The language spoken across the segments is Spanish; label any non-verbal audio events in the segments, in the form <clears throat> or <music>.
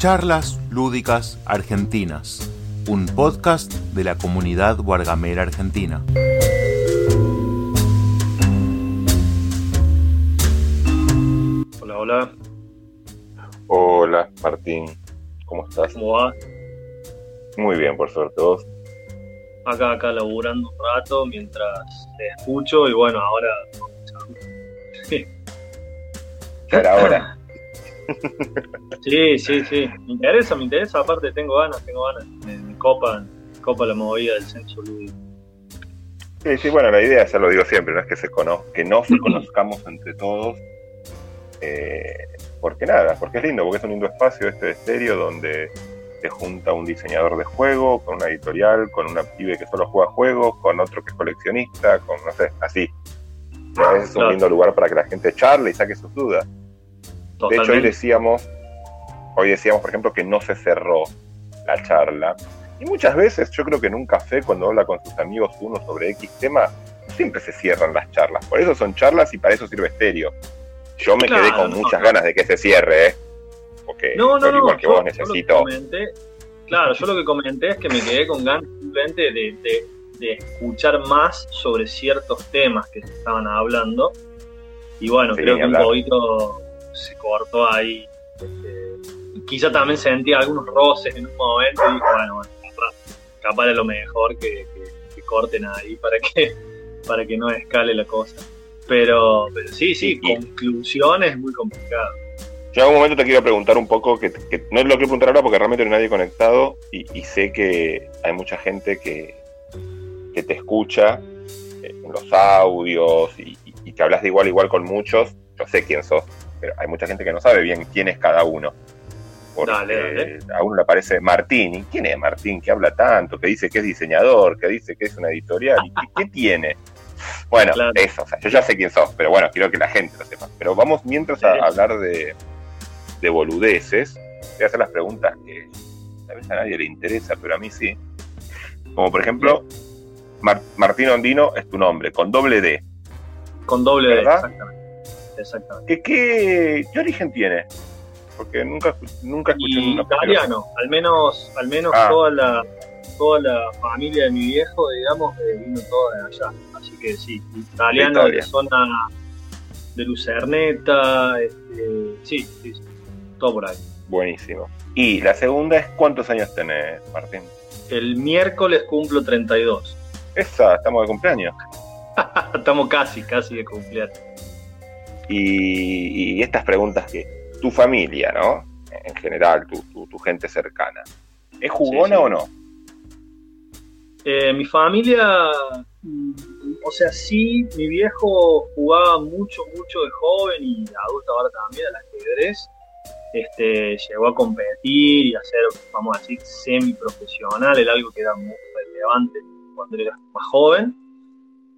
Charlas Lúdicas Argentinas, un podcast de la comunidad Guargamera Argentina. Hola, hola, Hola, Martín. ¿Cómo estás? ¿cómo va? Muy bien, por suerte. ¿Vos? Acá, acá laburando un rato mientras te escucho y bueno, ahora... Era ahora. <laughs> Sí, sí, sí, me interesa, me interesa, aparte tengo ganas, tengo ganas, me, me copa, me copa la movida del censo lúdico. Sí, sí, bueno, la idea, ya lo digo siempre, no es que, se cono que no se <clears throat> conozcamos entre todos. eh, porque nada, porque es lindo, porque es un lindo espacio este de estéreo donde se junta un diseñador de juego con una editorial, con una pibe que solo juega juegos, con otro que es coleccionista, con no sé, así. A veces es un lindo lugar para que la gente charle y saque sus dudas. De hecho, hoy decíamos, hoy decíamos, por ejemplo, que no se cerró la charla. Y muchas veces, yo creo que en un café, cuando habla con sus amigos uno sobre X tema, siempre se cierran las charlas. Por eso son charlas y para eso sirve estéreo. Yo me quedé con no, muchas no. ganas de que se cierre, ¿eh? Porque No, no, igual que yo- vos yo necesito. comenté- claro, yo lo que comenté es que me quedé con ganas simplemente de, de- de escuchar más sobre ciertos temas que se estaban hablando. Y bueno, Sí, creo que un poquito se cortó ahí. este, quizá también sentí algunos roces en un momento y dije, bueno, bueno, capaz, capaz era lo mejor que, que- que corten ahí para que, <laughs> para que no escale la cosa. Pero, pero sí, sí, Y- y- conclusiones muy complicado. Yo en algún momento te quiero preguntar un poco, que, que no lo quiero preguntar ahora porque realmente no hay nadie conectado y, y sé que hay mucha gente que, que te escucha eh, en los audios y, y- y que hablas de igual a igual con muchos. Yo sé quién sos, pero hay mucha gente que no sabe bien quién es cada uno. Porque Dale, dale. a uno le aparece Martín. ¿Y quién es Martín que habla tanto? Que dice que es diseñador, que dice que es una editorial. ¿Y qué, qué tiene? Bueno, Claro. eso, o sea, yo ya sé quién sos, pero bueno, quiero que la gente lo sepa. Pero vamos mientras a Sí. hablar de, de boludeces. Voy a hacer las preguntas que tal vez a nadie le interesa, pero a mí sí. Como por ejemplo, Mar- Martín Ondino es tu nombre, con doble D. Con doble D, ¿Verdad? exactamente. Exactamente. ¿Qué, qué, qué origen tiene? Porque nunca, nunca escuché Y una italiano, al menos, al menos Ah. toda la toda la familia de mi viejo, digamos, eh, vino toda de allá. Así que sí, italiano de la zona de Lucerneta, este, sí, sí, sí, todo por ahí. Buenísimo. Y la segunda es ¿cuántos años tenés, Martín? El miércoles cumplo 32. Esa, estamos de cumpleaños. <laughs> Estamos casi, casi de cumpleaños. Y, y estas preguntas que tu familia, ¿no? En general, tu, tu, tu gente cercana. ¿Es jugona Sí, sí. o no? Eh, mi familia, mm, o sea, sí, mi viejo jugaba mucho, mucho de joven y adulto ahora también al ajedrez. Este, llegó a competir y a ser, vamos a decir, semi-profesional, era algo que era muy relevante cuando era más joven.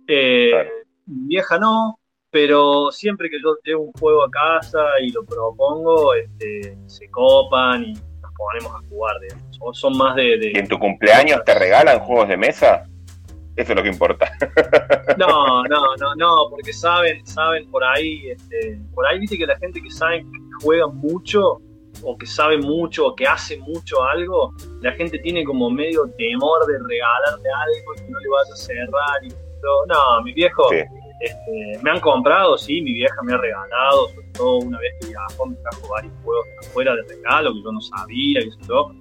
Eh, Claro. Mi vieja no, pero siempre que yo llevo un juego a casa y lo propongo, este, se copan y nos ponemos a jugar. digamos. Son- Son más de- de ¿Y en tu cumpleaños te regalan juegos de mesa? Eso es lo que importa. <laughs> No, <laughs> no, no, no, porque saben, saben por ahí, este, por ahí viste que la gente que sabe que juega mucho, o que sabe mucho, o que hace mucho algo, la gente tiene como medio temor de regalarle algo y que no le vaya a cerrar. Y, pero, no, mi viejo, Sí. Este, me han comprado, sí, mi vieja me ha regalado, sobre todo una vez que viajó me trajo varios juegos afuera de regalo que yo no sabía, que yo,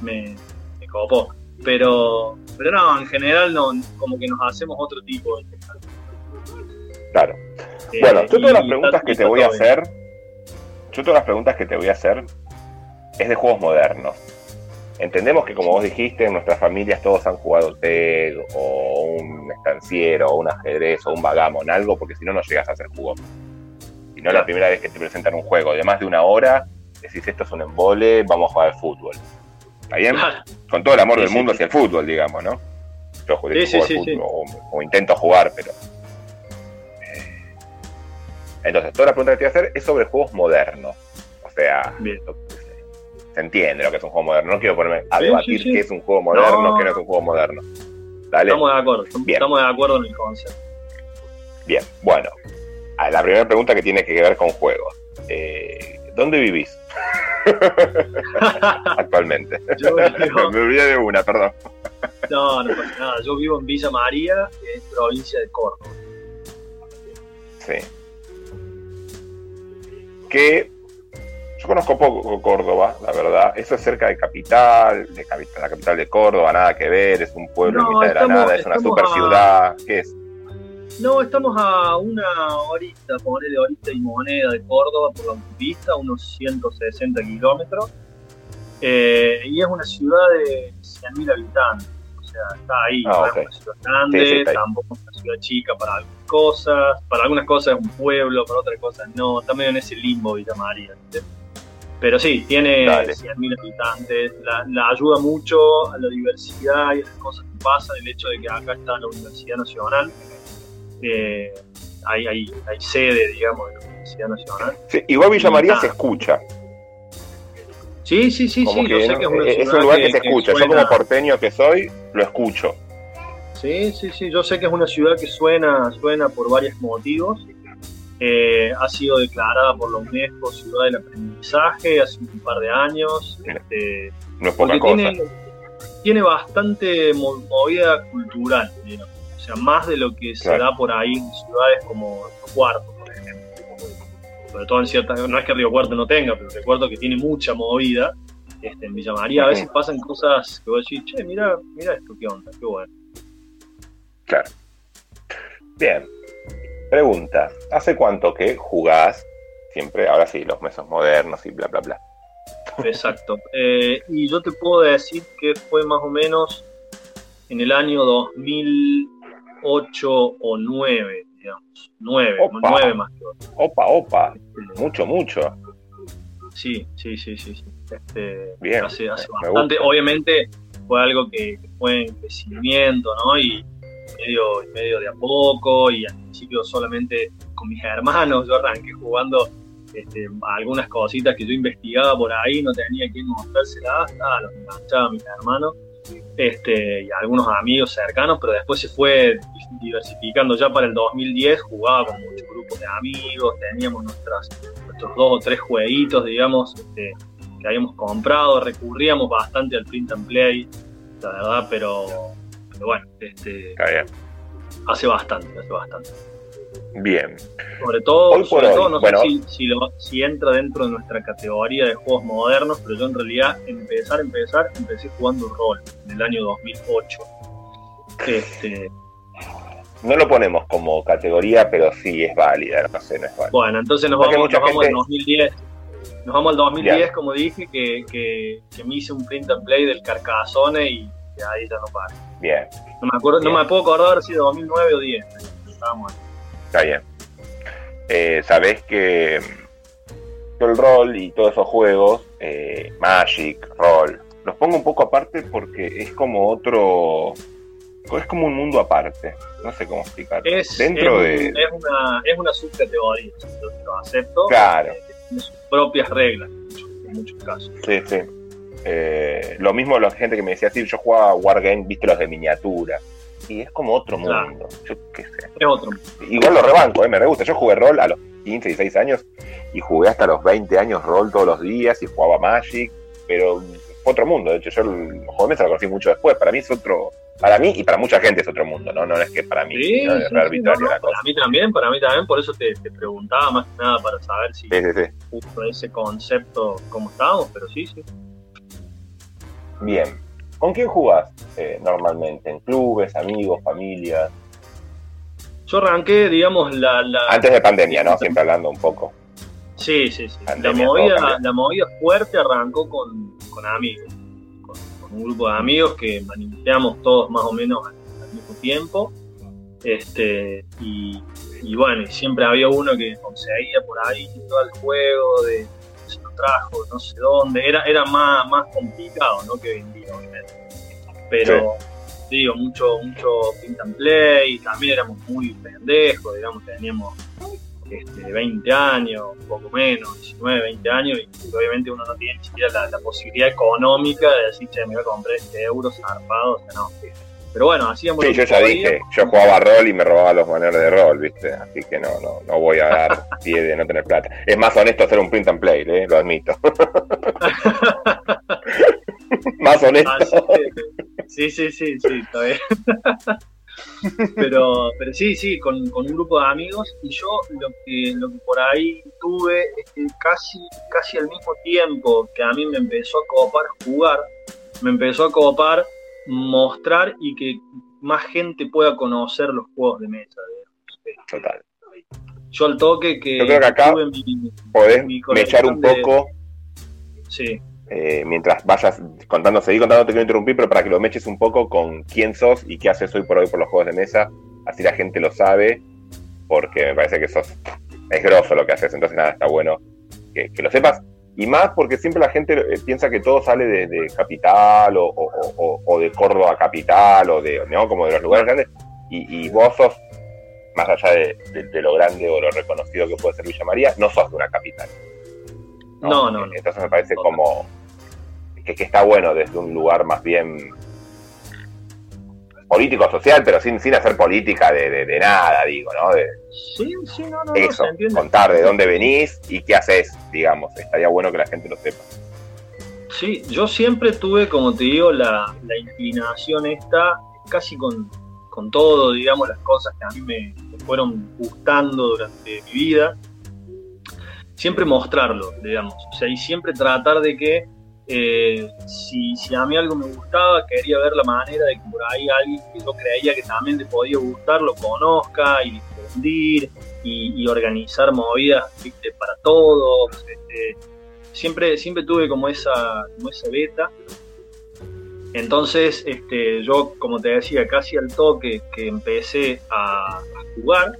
me, me copó. Pero, pero no, en general no, como que nos hacemos otro tipo de Claro. Eh, Bueno, yo todas las y preguntas que y te voy a hacer, yo todas las preguntas que te voy a hacer es de juegos modernos. Entendemos que como vos dijiste, en nuestras familias todos han jugado TEG o un estanciero o un ajedrez o un vagamon, algo, porque si no, no llegas a hacer jugón. Si no, la primera vez que te presentan un juego de más de una hora, decís esto es un embole, vamos a jugar al fútbol. ¿Está bien? Claro, Con todo el amor Sí, del sí, mundo sí. hacia el fútbol, digamos, ¿no? Yo jugué juego al fútbol. O, o intento jugar, pero. eh, Entonces, toda la pregunta que te voy a hacer es sobre juegos modernos. O sea, Bien. Se, entiende lo que es un juego moderno. No quiero ponerme a Sí, debatir sí, qué es un juego moderno, No. qué no es un juego moderno. Dale. estamos de acuerdo, Bien. estamos de acuerdo en el concepto. Bien, bueno. a La primera pregunta que tiene que ver con juegos. Eh, ¿Dónde vivís? <laughs> Actualmente. <laughs> me olvidé de una, perdón. No, no pasa nada. Yo vivo en Villa María, que es provincia de Córdoba. Sí. Que yo conozco poco Córdoba, la verdad. Eso es cerca de capital, de la capital de Córdoba, nada que ver, es un pueblo en mitad de la nada, es una super ciudad. ¿Qué es? No, estamos a una horita, de horita y moneda de Córdoba por la autopista, unos 160 kilómetros. Eh, y es una ciudad de 100.000 habitantes. O sea, está ahí, ah, es una ciudad grande, tampoco es una ciudad chica para algunas cosas. Para algunas cosas es un pueblo, para otras cosas no. Está medio en ese limbo Villa María. Pero sí, tiene 100.000 habitantes, la, ayuda mucho a la diversidad y a las cosas que pasan, el hecho de que acá está la Universidad Nacional, eh, hay, hay, hay, sede, digamos, de la Universidad Nacional. Sí, igual Villa María se escucha. Sí, sí, sí, sí, yo sé que es, una es un lugar que, se escucha. Yo como porteño que soy, lo escucho. Sí, sí, sí, yo sé que es una ciudad que suena, suena por varios motivos. Eh, ha sido declarada por la UNESCO Ciudad del Aprendizaje hace un par de años. Este, no es poca cosa. Tiene, tiene bastante movida cultural, digamos sea, más de lo que se da por ahí en ciudades como Río Cuarto, por ejemplo. Sobre todo en ciertas, no es que Río Cuarto no tenga, pero recuerdo que tiene mucha movida. Este, en Villa María a veces pasan cosas que vos decís, che, mira, mira esto, qué onda, qué bueno. Claro. Bien. Pregunta, ¿hace cuánto que jugás siempre, ahora sí, los meses modernos y bla, bla, bla? Exacto. Eh, y yo te puedo decir que fue más o menos en el año 2000, 8 o 9, digamos. 9, opa. 9 más que 8. Opa, opa. Mucho, mucho. Sí, sí, sí, sí. Este, Bien, hace, hace bastante. Obviamente fue algo que, fue en crecimiento, ¿no? Y medio, medio de a poco, y principio solamente con mis hermanos. Yo arranqué jugando este, algunas cositas que yo investigaba por ahí, no tenía quien mostrárselas, ah, los enganchaba a mis hermanos este, y algunos amigos cercanos, pero después se fue diversificando. Ya para el 2010 jugaba con muchos grupos de amigos, teníamos nuestras, nuestros dos o tres jueguitos, digamos, este, que habíamos comprado, recurríamos bastante al print and play, la verdad, pero, pero bueno, este, hace bastante, hace bastante. Bien. Sobre todo, sobre todo no sé si, si, entra dentro de nuestra categoría de juegos modernos, pero yo en realidad empezar, empezar, empecé jugando rol en el año 2008. Este, no lo ponemos como categoría, pero sí es válida, no sé, no es válida. Bueno, entonces nos vamos, al 2010. Nos vamos al 2010, como dije, que, que, que, me hice un print and play del Carcassonne y ahí ya no para. Bien. No me acuerdo, no me puedo acordar si 2009 o 10. Estábamos ahí. Está bien. Eh, Sabés que el rol y todos esos juegos, eh, Magic, rol, los pongo un poco aparte porque es como otro. Es como un mundo aparte. No sé cómo explicarlo. Es, Dentro de. Es una, es una subcategoría, lo acepto. Claro. Eh, tiene sus propias reglas, en muchos casos. Sí, sí. Eh, lo mismo la gente que me decía, sí, yo jugaba Wargame, viste los de miniatura y es como otro mundo. Yo qué sé. Es otro Igual lo rebanco, eh, me re gusta. Yo jugué rol a los 15, 16 años y jugué hasta los 20 años rol todos los días y jugaba Magic, pero otro mundo. De hecho, yo el juego lo conocí mucho después. Para mí es otro. Para mí y para mucha gente es otro mundo, ¿no? No es que para mí sí, ¿no? es Para mí también, para mí también, por eso te, preguntaba más que nada para saber si justo ese concepto, cómo estábamos, pero sí, sí. Bien, ¿Con quién jugás eh, normalmente? ¿En clubes, amigos, familia? Yo arranqué, digamos, la, Antes de pandemia, ¿no? Siempre hablando un poco. Sí, sí, sí. la, movida, la movida fuerte arrancó con, amigos. Con, un grupo de amigos que manejamos todos más o menos al, mismo tiempo. Este, y, bueno, siempre había uno que conseguía por ahí todo el juego de trajo, no sé dónde, era, era más, más complicado ¿no? que vendía, Pero digo, mucho, mucho print and play, también éramos muy pendejos, digamos, teníamos este, 20 años, un poco menos, 19, 20 años, y, obviamente uno no tiene ni siquiera la, posibilidad económica de decir, che, me voy a comprar este euro zarpado, o sea, no. Pero bueno, hacíamos. Sí, yo ya dije, yo jugaba rol y me robaba los maneros de rol, ¿viste? Así que no, no, no voy a dar <laughs> pie de no tener plata. Es más honesto hacer un print and play, ¿eh? lo admito. <laughs> más honesto. sí, sí, sí, sí, está bien. <laughs> pero, pero sí, sí, con, un grupo de amigos y yo lo que, lo que por ahí tuve es que casi, casi al mismo tiempo que a mí me empezó a copar jugar, me empezó a copar mostrar y que más gente pueda conocer los juegos de mesa. Total. Yo al toque que... Yo creo que acá podés echar un poco... Sí. Eh, mientras vayas contando, seguí contando, te quiero interrumpir, pero para que lo meches un poco con quién sos y qué haces hoy por hoy por los juegos de mesa, así la gente lo sabe, porque me parece que sos, es grosso lo que haces, entonces nada, está bueno que, lo sepas. Y más porque siempre la gente eh, piensa que todo sale de, Capital o, de Córdoba Capital o de, ¿no? Como de los lugares grandes, y, vos sos, más allá de, lo grande o lo reconocido que puede ser Villa María, no sos de una capital. No, no, Entonces me parece como que, está bueno desde un lugar más bien político social, pero sin, sin hacer política de, nada, digo, ¿no? De, sí, sí, no, no. Eso, contar de dónde venís y qué haces, digamos. Estaría bueno que la gente lo sepa. Sí, yo siempre tuve, como te digo, la, inclinación esta, casi con, con, todo, digamos, las cosas que a mí me fueron gustando durante mi vida siempre mostrarlo, digamos. O sea, y siempre tratar de que eh, si, si, a mí algo me gustaba, quería ver la manera de que por ahí alguien que yo creía que también le podía gustar lo conozca y difundir y, organizar movidas para todos. Este, siempre, siempre tuve como esa, como esa beta. Entonces, este, yo, como te decía, casi al toque que empecé a, jugar,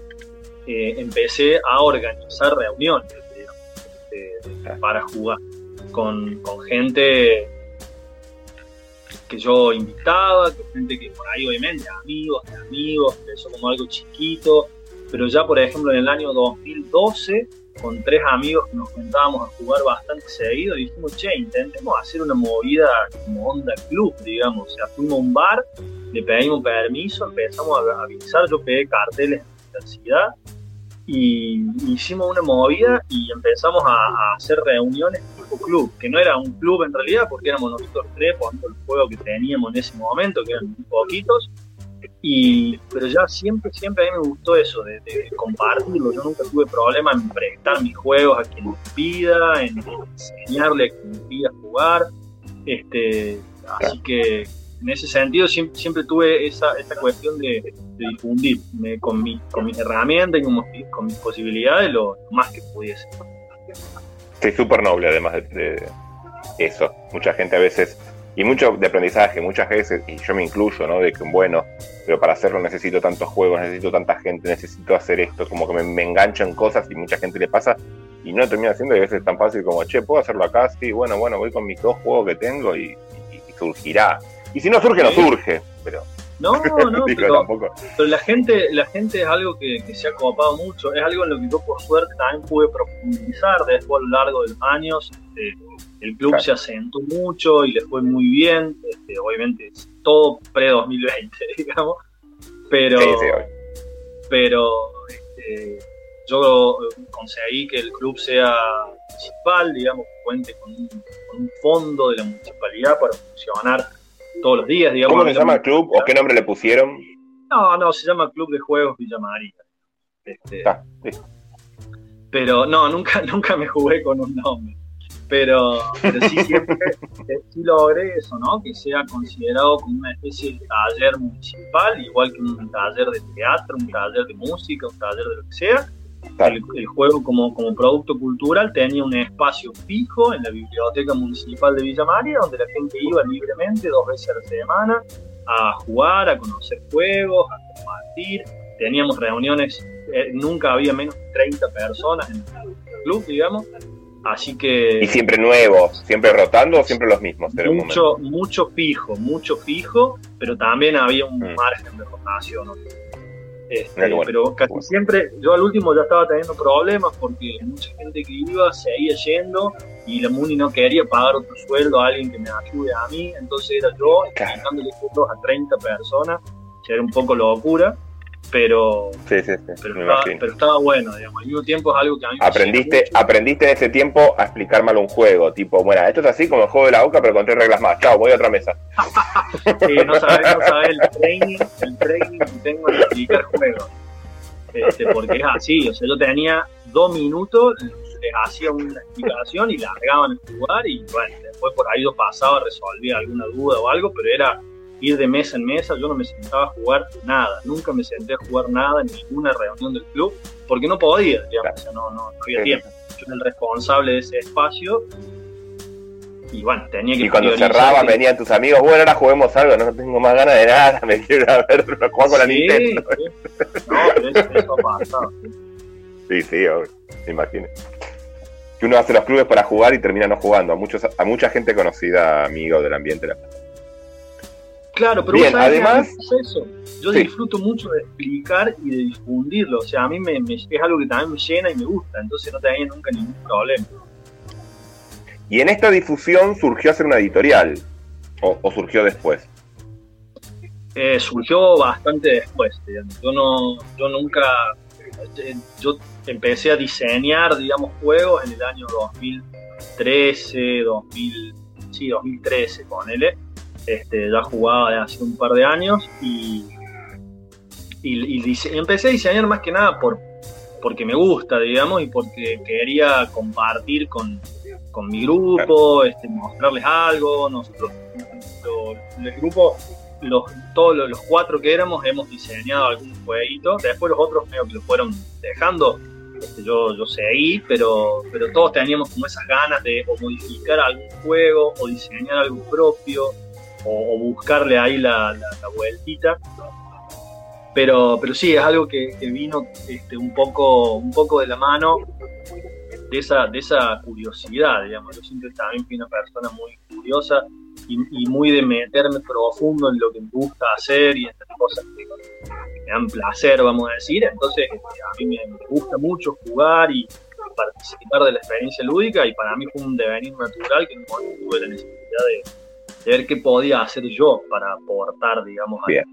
eh, empecé a organizar reuniones para jugar con, gente que yo invitaba, con gente que por ahí obviamente, amigos de amigos, eso como algo chiquito, pero ya por ejemplo en el año 2012, con tres amigos que nos juntábamos a jugar bastante seguido, dijimos, che, intentemos hacer una movida como onda club, digamos, o sea, fuimos a un bar, le pedimos permiso, empezamos a avisar, yo pegué carteles en la universidad, y hicimos una movida y empezamos a, hacer reuniones tipo club, que no era un club en realidad porque éramos nosotros tres jugando el juego que teníamos en ese momento, que eran poquitos, y, pero ya siempre, siempre a mí me gustó eso, de, compartirlo, yo nunca tuve problema en prestar mis juegos a quien pida, en enseñarle a quien pida jugar, este, así que en ese sentido siempre, tuve esa, esa cuestión de, difundir con, mi, con mis herramientas y con, mis posibilidades lo, más que pudiese. Sí, súper noble además de, eso. Mucha gente a veces, y mucho de aprendizaje, muchas veces, y yo me incluyo, ¿no? De que, bueno, pero para hacerlo necesito tantos juegos, necesito tanta gente, necesito hacer esto, como que me, me engancho en cosas y mucha gente le pasa y no termina haciendo y a veces es tan fácil como, che, ¿puedo hacerlo acá? Sí, bueno, bueno, voy con mis dos juegos que tengo y surgirá. Y si no surge, no surge. Pero. No, <laughs> no, pero, la gente, la gente es algo que, se ha copado mucho, es algo en lo que yo por suerte también pude profundizar después a lo largo de los años. Este, el club se asentó mucho y le fue muy bien, este, obviamente todo pre-2020, <laughs> digamos, pero, pero este, yo conseguí que el club sea municipal, digamos, que cuente con un fondo de la municipalidad para funcionar todos los días, digamos. ¿Cómo se llama el club o qué nombre le pusieron? No, no, se llama Club de Juegos Villa María. Este, Pero no, nunca, <laughs> nunca me jugué con un nombre. Pero, pero sí siempre sí logré eso, ¿no? Que sea considerado como una especie de taller municipal, igual que un taller de teatro, un taller de música, un taller de lo que sea, el, juego como, como producto cultural tenía un espacio fijo en la biblioteca municipal de Villa María, donde la gente iba libremente dos veces a la semana a jugar, a conocer juegos, a compartir. Teníamos reuniones, eh, nunca había menos de 30 personas en el club, digamos. Así que. ¿Y siempre nuevos? ¿Siempre rotando o siempre los mismos? Mucho, mucho fijo, mucho fijo, pero también había un mm. margen de rotación. Este, pero casi siempre, yo al último ya estaba teniendo problemas porque mucha gente que iba seguía yendo y la MUNI no quería pagar otro sueldo a alguien que me ayude a mí, entonces era yo explicándole cursos a 30 personas, que era un poco locura, pero, sí, sí, sí, pero, estaba, pero, estaba, bueno, digamos, al mismo tiempo es algo que a mí aprendiste, aprendiste en ese tiempo a explicar mal un juego, tipo, bueno, esto es así como el juego de la boca, pero con tres reglas más, chao, voy a otra mesa. <laughs> sí, no sabes el training, el training que tengo en explicar juegos. Este, porque es así, o sea, yo tenía dos minutos, les hacía una explicación y largaban el jugar y bueno, después por ahí lo pasaba, resolvía alguna duda o algo, pero era ir de mesa en mesa, yo no me sentaba a jugar nada, nunca me senté a jugar nada en ninguna reunión del club, porque no podía, digamos, o sea, no, no, había tiempo. Yo era el responsable de ese espacio y bueno, tenía que Y cuando cerraba venían tus amigos, bueno, ahora juguemos algo, no tengo más ganas de nada, <laughs> me quiero ir a ver jugar con la Nintendo. No, pero eso, eso pasado. Sí, sí, obvio, me imagino. Que uno hace los clubes para jugar y termina no jugando. A muchos, a mucha gente conocida, amigo del ambiente. Claro, pero Bien, además, eso. Yo disfruto mucho de explicar y de difundirlo. O sea, a mí me, es algo que también me llena y me gusta. Entonces no tenía nunca ningún problema. Y en esta difusión surgió hacer una editorial. ¿O, surgió después? Eh, surgió bastante después. Yo no, yo nunca, eh, yo empecé a diseñar, digamos, juegos en el año 2013, 2000, sí, 2013, ponele. Este, ya jugaba de hace un par de años y, y, empecé a diseñar más que nada por, porque me gusta, digamos, y porque quería compartir con, con mi grupo, este, mostrarles algo. Nosotros, el grupo, los, todos los, cuatro que éramos, hemos diseñado algún jueguito. Después los otros medio que lo fueron dejando. Este, yo, yo seguí, pero, pero todos teníamos como esas ganas de o modificar algún juego o diseñar algo propio o, buscarle ahí la, la, vueltita. Pero, pero sí, es algo que, vino este, un, poco, un poco de la mano de esa, de esa curiosidad, digamos. Yo siempre también fui una persona muy curiosa y, muy de meterme profundo en lo que me gusta hacer y en las cosas que me dan placer, vamos a decir. Entonces, este, a mí me, gusta mucho jugar y participar de la experiencia lúdica y para mí fue un devenir natural que no tuve la necesidad de, ver qué podía hacer yo para aportar, digamos, al,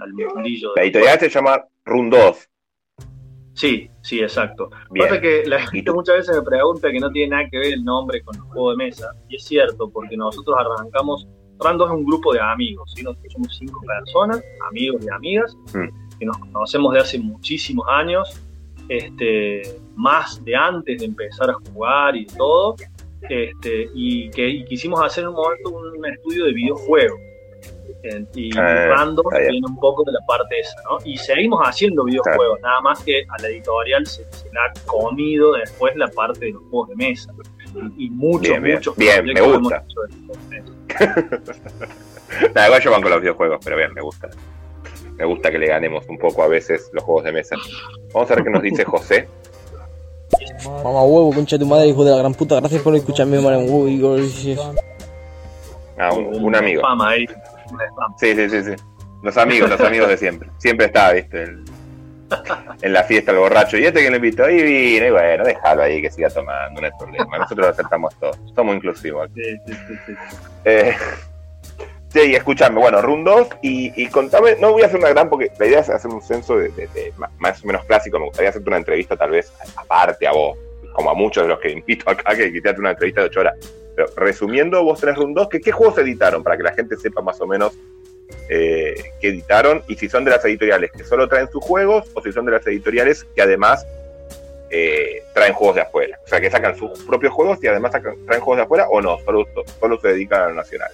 al mundillo. La editorial se llama Run 2. Sí, sí, exacto. Pasa que la gente muchas veces me pregunta que no tiene nada que ver el nombre con el juego de mesa. Y es cierto, porque nosotros arrancamos. Rando es un grupo de amigos, ¿sí? nosotros somos cinco personas, amigos y amigas, mm. que nos conocemos de hace muchísimos años, este, más de antes de empezar a jugar y todo, este, y que y quisimos hacer en un momento un estudio de videojuegos y Rando viene un poco de la parte esa, ¿no? Y seguimos haciendo videojuegos, nada más que a la editorial se, le ha comido después la parte de los juegos de mesa. Y, muchos, bien, bien. muchos bien, me gusta. <laughs> nada, igual yo van con los videojuegos, pero bien, me gusta. Me gusta que le ganemos un poco a veces los juegos de mesa. Vamos a ver qué nos dice José. Mamá huevo, concha de tu madre, hijo de la gran puta. Gracias por escucharme, mamá huevo. Ah, un, un amigo. Sí, sí, sí, sí. Los amigos, los amigos de siempre. Siempre está, viste, en la fiesta el borracho. Y este que le invitó, ahí vino, y bueno, déjalo ahí que siga tomando, no hay problema. Nosotros lo aceptamos todos. Somos inclusivos. Sí, sí, sí. sí. Eh, sí, escuchame, bueno, Run 2 y, contame, no voy a hacer una gran, porque la idea es hacer un censo de, más o menos clásico, me gustaría hacerte una entrevista tal vez aparte a vos, como a muchos de los que invito acá, que quitarte una entrevista de 8 horas. Pero resumiendo, vos tenés Run 2, ¿qué, ¿qué juegos editaron? Para que la gente sepa más o menos eh, qué editaron y si son de las editoriales que solo traen sus juegos o si son de las editoriales que además eh, traen juegos de afuera. O sea, que sacan sus propios juegos y además traen juegos de afuera o no, solo, solo se dedican a lo nacional.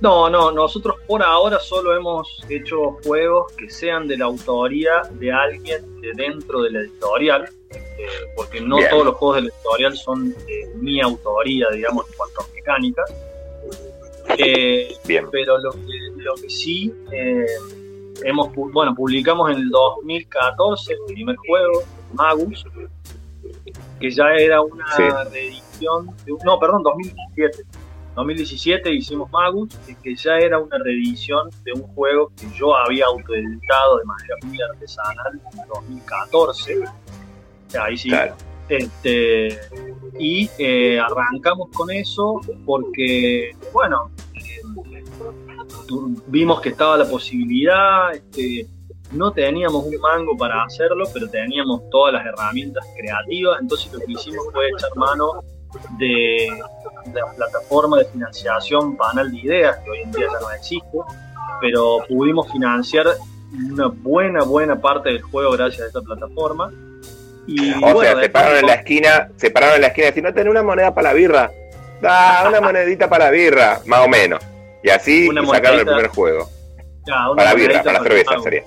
No, no, nosotros por ahora solo hemos hecho juegos que sean de la autoría de alguien de dentro de la editorial, eh, porque no todos los juegos de la editorial son de mi autoría, digamos, en cuanto a mecánicas. Eh, Bien. Pero lo que, lo que sí, eh, hemos, bueno, publicamos en el 2014 el primer juego, Magus, que ya era una reedición, no, perdón, 2017 2017 hicimos Magus, que ya era una reedición de un juego que yo había autoeditado de manera muy artesanal en 2014. Ahí sí, Este, y eh, arrancamos con eso porque, bueno, eh, vimos que estaba la posibilidad, este, no teníamos un mango para hacerlo, pero teníamos todas las herramientas creativas, entonces lo que hicimos fue echar mano de, la plataforma de financiación Panel de Ideas, que hoy en día ya no existe, pero pudimos financiar una buena, buena parte del juego gracias a esta plataforma. Y, o sea, se pararon en la esquina, se pararon en la esquina y decían, no tenés una moneda para la birra. Da, una <laughs> monedita para la birra, más o menos. Y así sacaron el primer juego. para la birra, para la cerveza sería.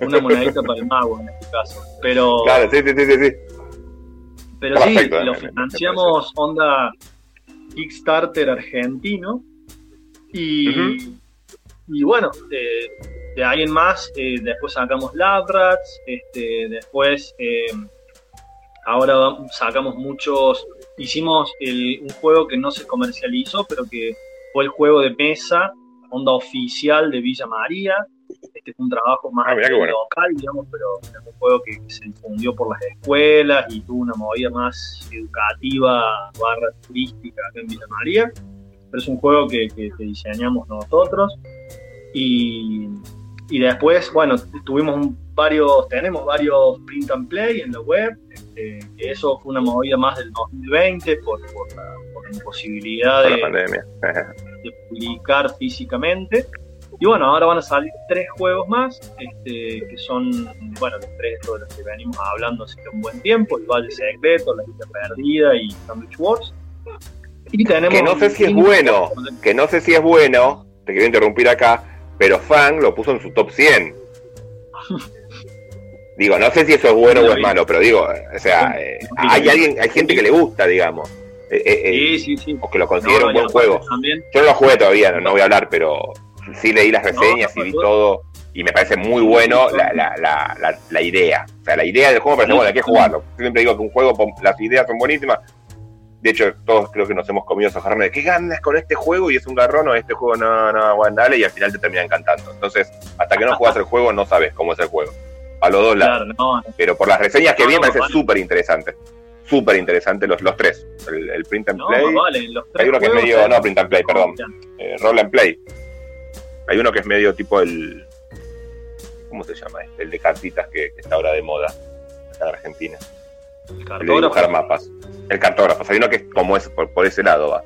Una monedita para el mago en este caso. Pero, claro, sí, sí, sí, sí. Pero sí, lo financiamos onda Kickstarter argentino. Y, y bueno, eh, de ahí en más, eh, después sacamos Labrats, este, después eh, ahora sacamos muchos, hicimos un juego que no se comercializó, pero que fue el juego de mesa, onda oficial de Villa María. Este fue un trabajo más ah, local, digamos, pero es un juego que, se difundió por las escuelas y tuvo una movida más educativa, barra turística acá en Villa María. Pero es un juego que, que diseñamos nosotros. Y, y después, bueno, tuvimos varios, tenemos varios print and play en la web, este, eso fue una movida más del 2020 por, por, la, imposibilidad de, de, publicar físicamente. Y bueno, ahora van a salir tres juegos más, este, que son, bueno, los tres de los que venimos hablando hace un buen tiempo, el Valle Secreto, La Isla Perdida y Sandwich Wars. Y tenemos que no sé si es bueno, que no sé si es bueno, te quiero interrumpir acá, pero Fan lo puso en su top 100. <laughs> digo, no sé si eso es bueno o es malo, pero digo, o sea, eh, hay alguien, hay gente que le gusta, digamos. Eh, eh, sí, sí, sí. O que lo considera un buen juego. Yo no lo jugué todavía, no, voy a hablar, pero sí leí las reseñas y vi todo. Y me parece muy bueno la, la, la, la, idea. O sea, la idea del juego me parece bueno, hay que jugarlo. Siempre digo que un juego, las ideas son buenísimas, de hecho, todos creo que nos hemos comido esos jarrones de qué ganas con este juego y es un garrón o este juego no, no, bueno, dale y al final te termina encantando. Entonces, hasta que no juegas el juego, no sabes cómo es el juego. A los dos lados. Pero por las reseñas que vi, me parece súper interesante. Súper interesante los, los tres. El, print and play. Hay uno que es medio. No, print and play, perdón. Eh, roll and play. Hay uno que es medio tipo el. ¿Cómo se llama este? El de cartitas que, está ahora de moda acá en Argentina. El, el de dibujar mapas el cartógrafo. Hay uno que es como es por, ese lado va.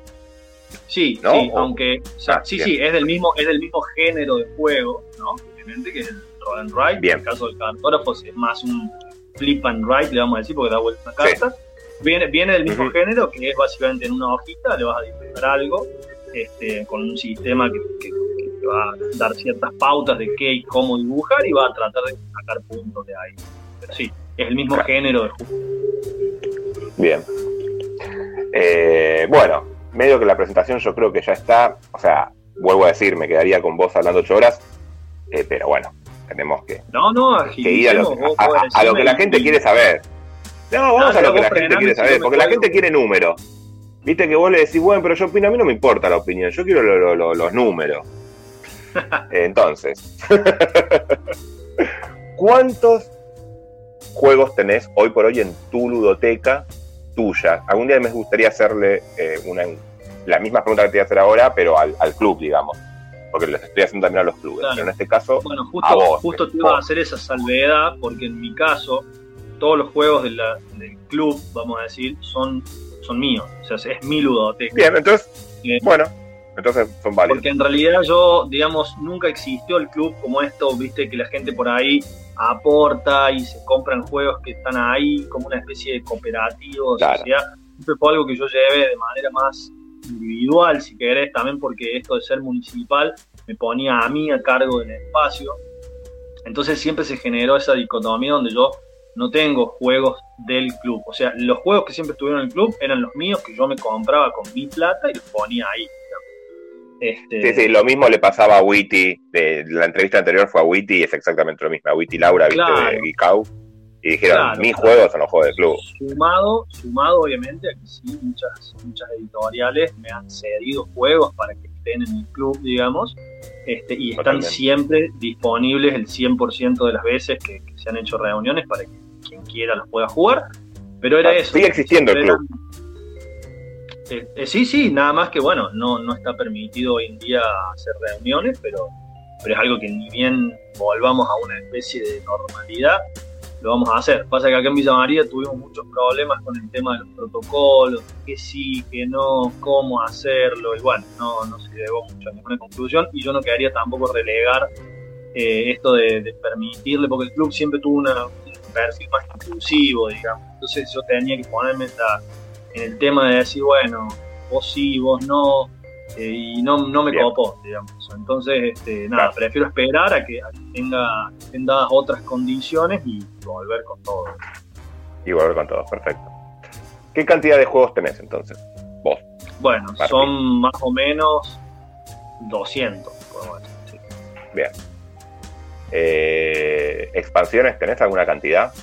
Sí, sí, aunque ah, sí, sí, es del mismo, es del mismo género de juego, ¿no? Obviamente que es el roll and write. Bien. En el caso del cartógrafo es más un flip and write, le vamos a decir, porque da vuelta la carta. Viene, viene del mismo género, que es básicamente en una hojita, le vas a dibujar algo, este, con un sistema que, que, va a dar ciertas pautas de qué y cómo dibujar y va a tratar de sacar puntos de ahí. Pero sí, es el mismo género de juego. Bien. Eh, bueno, medio que la presentación yo creo que ya está. O sea, vuelvo a decir, me quedaría con vos hablando ocho horas. Eh, pero bueno, tenemos que, no, no, ir a lo, que la gente quiere saber. No, vamos a lo que la gente quiere saber, porque la gente quiere números. Viste que vos le decís, bueno, pero yo opino, a mí no me importa la opinión, yo quiero los números. Entonces, <laughs> ¿cuántos juegos tenés hoy por hoy en tu ludoteca tuya. Algún día me gustaría hacerle eh, una, la misma pregunta que te voy a hacer ahora, pero al, club, digamos. Porque les estoy haciendo también a los clubes. Pero en este caso, bueno, justo, justo te iba a hacer esa salvedad, porque en mi caso, todos los juegos del club, vamos a decir, son, son míos. O sea, es mi ludoteca. Bien, entonces, eh, bueno, entonces son válidos. Porque en realidad yo, digamos, nunca existió el club como esto, viste, que la gente por ahí aporta y se compran juegos que están ahí como una especie de cooperativo, sociedad. Siempre fue algo que yo llevé de manera más individual, si querés, también porque esto de ser municipal me ponía a mí a cargo del espacio. Entonces siempre se generó esa dicotomía donde yo no tengo juegos del club. O sea, los juegos que siempre estuvieron en el club eran los míos que yo me compraba con mi plata y los ponía ahí. Este... Sí, sí, lo mismo le pasaba a Witty. De, la entrevista anterior fue a Witty y es exactamente lo mismo. A Witty Laura, de Geekau. Y dijeron, mis juegos son los juegos del club. Sumado, sumado obviamente a que sí, muchas, muchas editoriales me han cedido juegos para que estén en el club, digamos, este, y están siempre disponibles el 100% de las veces que, se han hecho reuniones para que quien quiera los pueda jugar. Pero era Ah, eso. sigue existiendo el club. eran- eh, eh, sí, sí, nada más que bueno, no, no está permitido hoy en día hacer reuniones, pero, pero es algo que ni bien volvamos a una especie de normalidad, lo vamos a hacer. Pasa que acá en Villa María tuvimos muchos problemas con el tema de los protocolos, que sí, que no, cómo hacerlo, y bueno, no, no se llegó mucho a ninguna conclusión y yo no quedaría tampoco relegar eh, esto de, permitirle, porque el club siempre tuvo una, un perfil más inclusivo, digamos. Entonces yo tenía que ponerme en, la- en el tema de decir, bueno, vos sí, vos no, eh, y no, no me Bien. copó, digamos. Entonces, este, nada, Claro. prefiero esperar a que, a que tenga, estén dadas otras condiciones y volver con todo. Y volver con todos, perfecto. ¿Qué cantidad de juegos tenés entonces? Vos. Bueno, Martín. son más o menos 200, podemos decir. Bien. Eh, ¿Expansiones tenés alguna cantidad?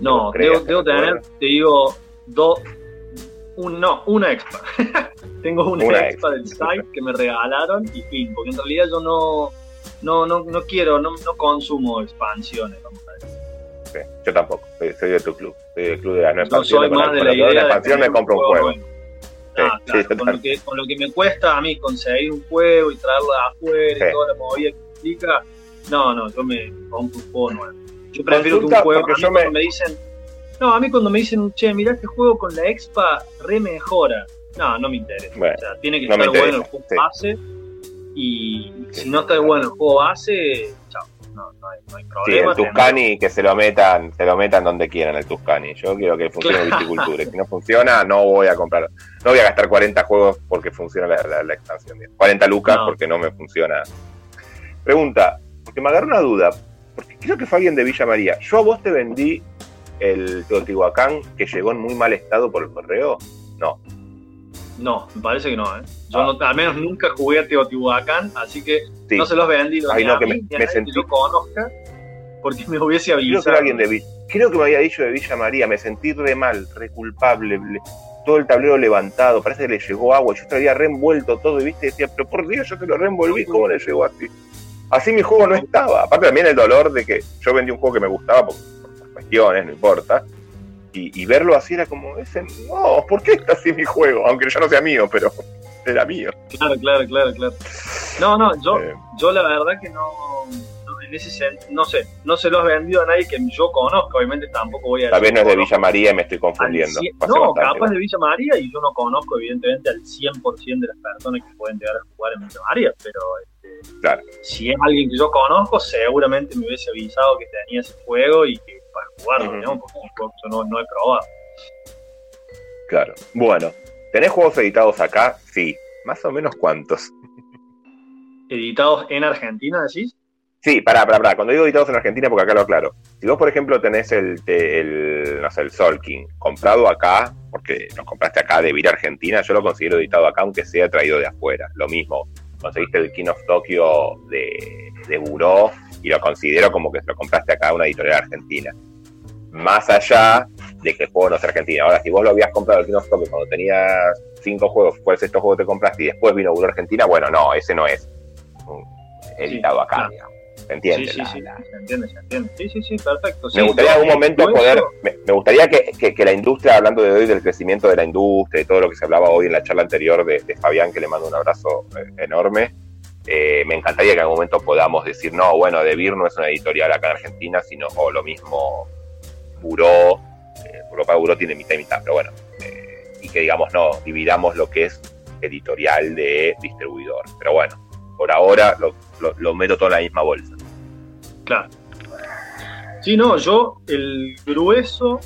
No, ¿Creas debo, debo tener, te digo, dos, un, no, una expa. <laughs> Tengo una, Una expa, expa. del site que me regalaron y fin, porque en realidad yo no, no, no, no quiero, no, no consumo expansiones, vamos a decir. Sí, yo tampoco. Soy, soy de tu club. Soy del club de la no Yo expansión. soy más la- de la idea de expansión me compro un juego. Ah, Sí, claro, sí, con, lo que, con lo que me cuesta a mí conseguir un juego y traerlo de afuera y toda la movida que implica, no, no, yo me compro un juego nuevo. Yo prefiero Consulta, que un juego, a mí yo me- me dicen, no, a mí cuando me dicen, che, mirá este juego con la expa re mejora, no, no me interesa. Bueno, o sea, tiene que no estar bueno el juego sí. base y Sí, si no está bueno el juego base, chao, no, no hay, no hay Sí, problema. el Tuscany que se lo metan, se lo metan donde quieran el Tuscany. Yo quiero que funcione Claro. viticultura. Si no funciona, no voy a comprar. No voy a gastar 40 juegos porque funciona la, la- la expansión. 40 lucas No. porque no me funciona. Pregunta, porque me agarró una duda. Porque creo que fue alguien de Villa María. Yo a vos te vendí el Teotihuacán que llegó en muy mal estado por el correo. No. No, me parece que no, ¿eh? Yo Ah. no, al menos nunca jugué a Teotihuacán, así que Sí. no se los vendido Ay, ni no, a que mí, me- ni a me nadie sentí- que yo conozca, porque me hubiese Creo que avisado. era alguien de Villa. Creo que me había dicho de Villa María. Me sentí re mal, re culpable. le- Todo el tablero levantado. Parece que le llegó agua. Yo te había reenvuelto todo. Y viste, decía, pero por Dios, yo te lo reenvolví. ¿Cómo le llegó así? Así mi juego no estaba. Aparte también el dolor de que yo vendí un juego que me gustaba por, por cuestiones, no importa. Y, y verlo así era como, ese, no, ¿por qué está así mi juego? Aunque ya no sea mío, pero <laughs> era mío. Claro, claro, claro, claro. No, no, yo, Eh, yo la verdad que no, no, en ese sen- no sé, no se los he vendido a nadie que yo conozca, obviamente tampoco voy a tal vez no es de Villa María y me estoy confundiendo. cien- No, bastante. capaz de Villa María y yo no conozco evidentemente al 100% de las personas que pueden llegar a jugar en Villa María, pero este, Claro. si es alguien que yo conozco, seguramente me hubiese avisado que tenía ese juego y que para jugarlo, digamos, porque yo no, no he probado. Claro. Bueno, ¿tenés juegos editados acá? Sí. Más o menos cuántos. Editados en Argentina, decís? Sí, pará, pará, pará. Cuando digo editados en Argentina, porque acá lo aclaro. Si vos, por ejemplo, tenés el, no sé, el Sol King comprado acá, porque lo compraste acá de Vira Argentina, yo lo considero editado acá, aunque sea traído de afuera. Lo mismo, conseguiste el King of Tokyo de, de Buró y lo considero como que lo compraste acá a una editorial argentina. Más allá de que el juego no es argentino. Ahora, si vos lo habías comprado el King of Tokyo cuando tenías cinco juegos, ¿cuál juegos que te compraste? Y después vino Buró Argentina, bueno, no, ese no es un editado acá, claro. ¿Se entiende? sí, sí, sí, la- se entiende, se entiende. Sí, sí, sí, perfecto. me gustaría en algún momento poder, me, me gustaría que, que- que la industria, hablando de hoy del crecimiento de la industria y todo lo que se hablaba hoy en la charla anterior de, de Fabián, que le mando un abrazo eh, enorme, eh, me encantaría que en algún momento podamos decir, no, bueno, De Beer no es una editorial acá en Argentina, sino, lo mismo Buró, eh, cual Buró tiene mitad y mitad, pero bueno, eh, y que digamos, no, dividamos lo que es editorial de distribuidor. Pero bueno, por ahora lo, lo- lo meto todo en la misma bolsa. Claro. Sí, no, yo, el grueso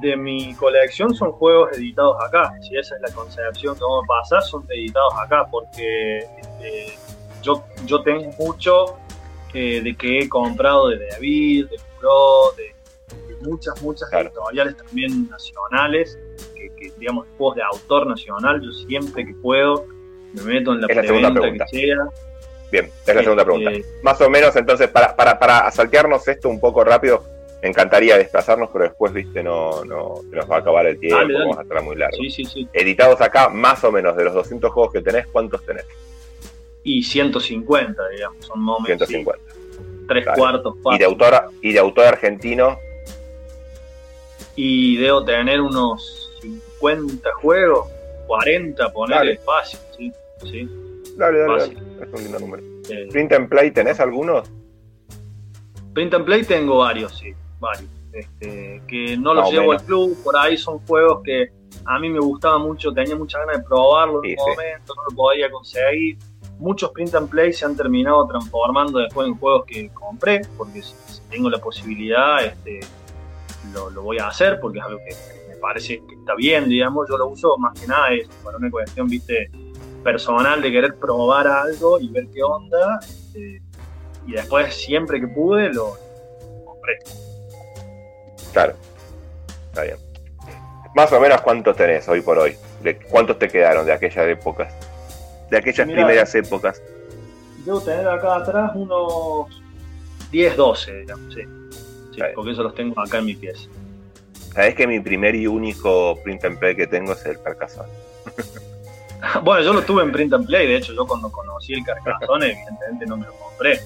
de mi colección son juegos editados acá. Si esa es la concepción que vamos a pasar, son editados acá, porque este, yo, yo tengo mucho eh, de que he comprado de David, de Pro, de, de muchas, muchas Claro. editoriales también nacionales, que, que, digamos, juegos de autor nacional. Yo siempre que puedo me meto en la Es la segunda preventa que sea. Bien, es la segunda pregunta. Eh, Más o menos, entonces, para, para, para saltearnos esto un poco rápido, me encantaría desplazarnos, pero después, viste, no, no se nos va a acabar el tiempo, Dale, dale. vamos a estar muy largo. sí, sí, sí. Editados acá, más o menos, de los 200 juegos que tenés, ¿cuántos tenés? y 150, digamos, son más o menos, 150. sí, tres cuartos, Y de autor, y de autor argentino, y debo tener unos 50 juegos, 40, ponerle espacio, ¿sí? ¿sí? Dale, dale, dale, es un lindo número. Eh, ¿Print and Play tenés algunos? Print and Play tengo varios, sí, varios. Este, que no los llevo al club, por ahí son juegos que a mí me gustaba mucho, tenía muchas ganas de probarlo en un momento, no lo podía conseguir. Muchos print and play se han terminado transformando después en juegos que compré, porque si, tengo la posibilidad, este, lo, voy a hacer, porque es algo que me parece que está bien, digamos. Yo lo uso más que nada es para una cuestión, viste, personal de querer probar algo y ver qué onda. Este, y después, siempre que pude, lo compré. Claro, está bien. Más o menos cuántos tenés hoy por hoy, de cuántos te quedaron de aquellas épocas, de aquellas primeras épocas. Debo tener acá atrás unos 10, 12, digamos, sí. sí porque eso los tengo acá en mi pieza. Sabés que mi primer y único print and play que tengo es el Carcassonne. <laughs> bueno, yo lo tuve en print and play, de hecho yo cuando conocí el Carcassonne <laughs> evidentemente no me lo compré.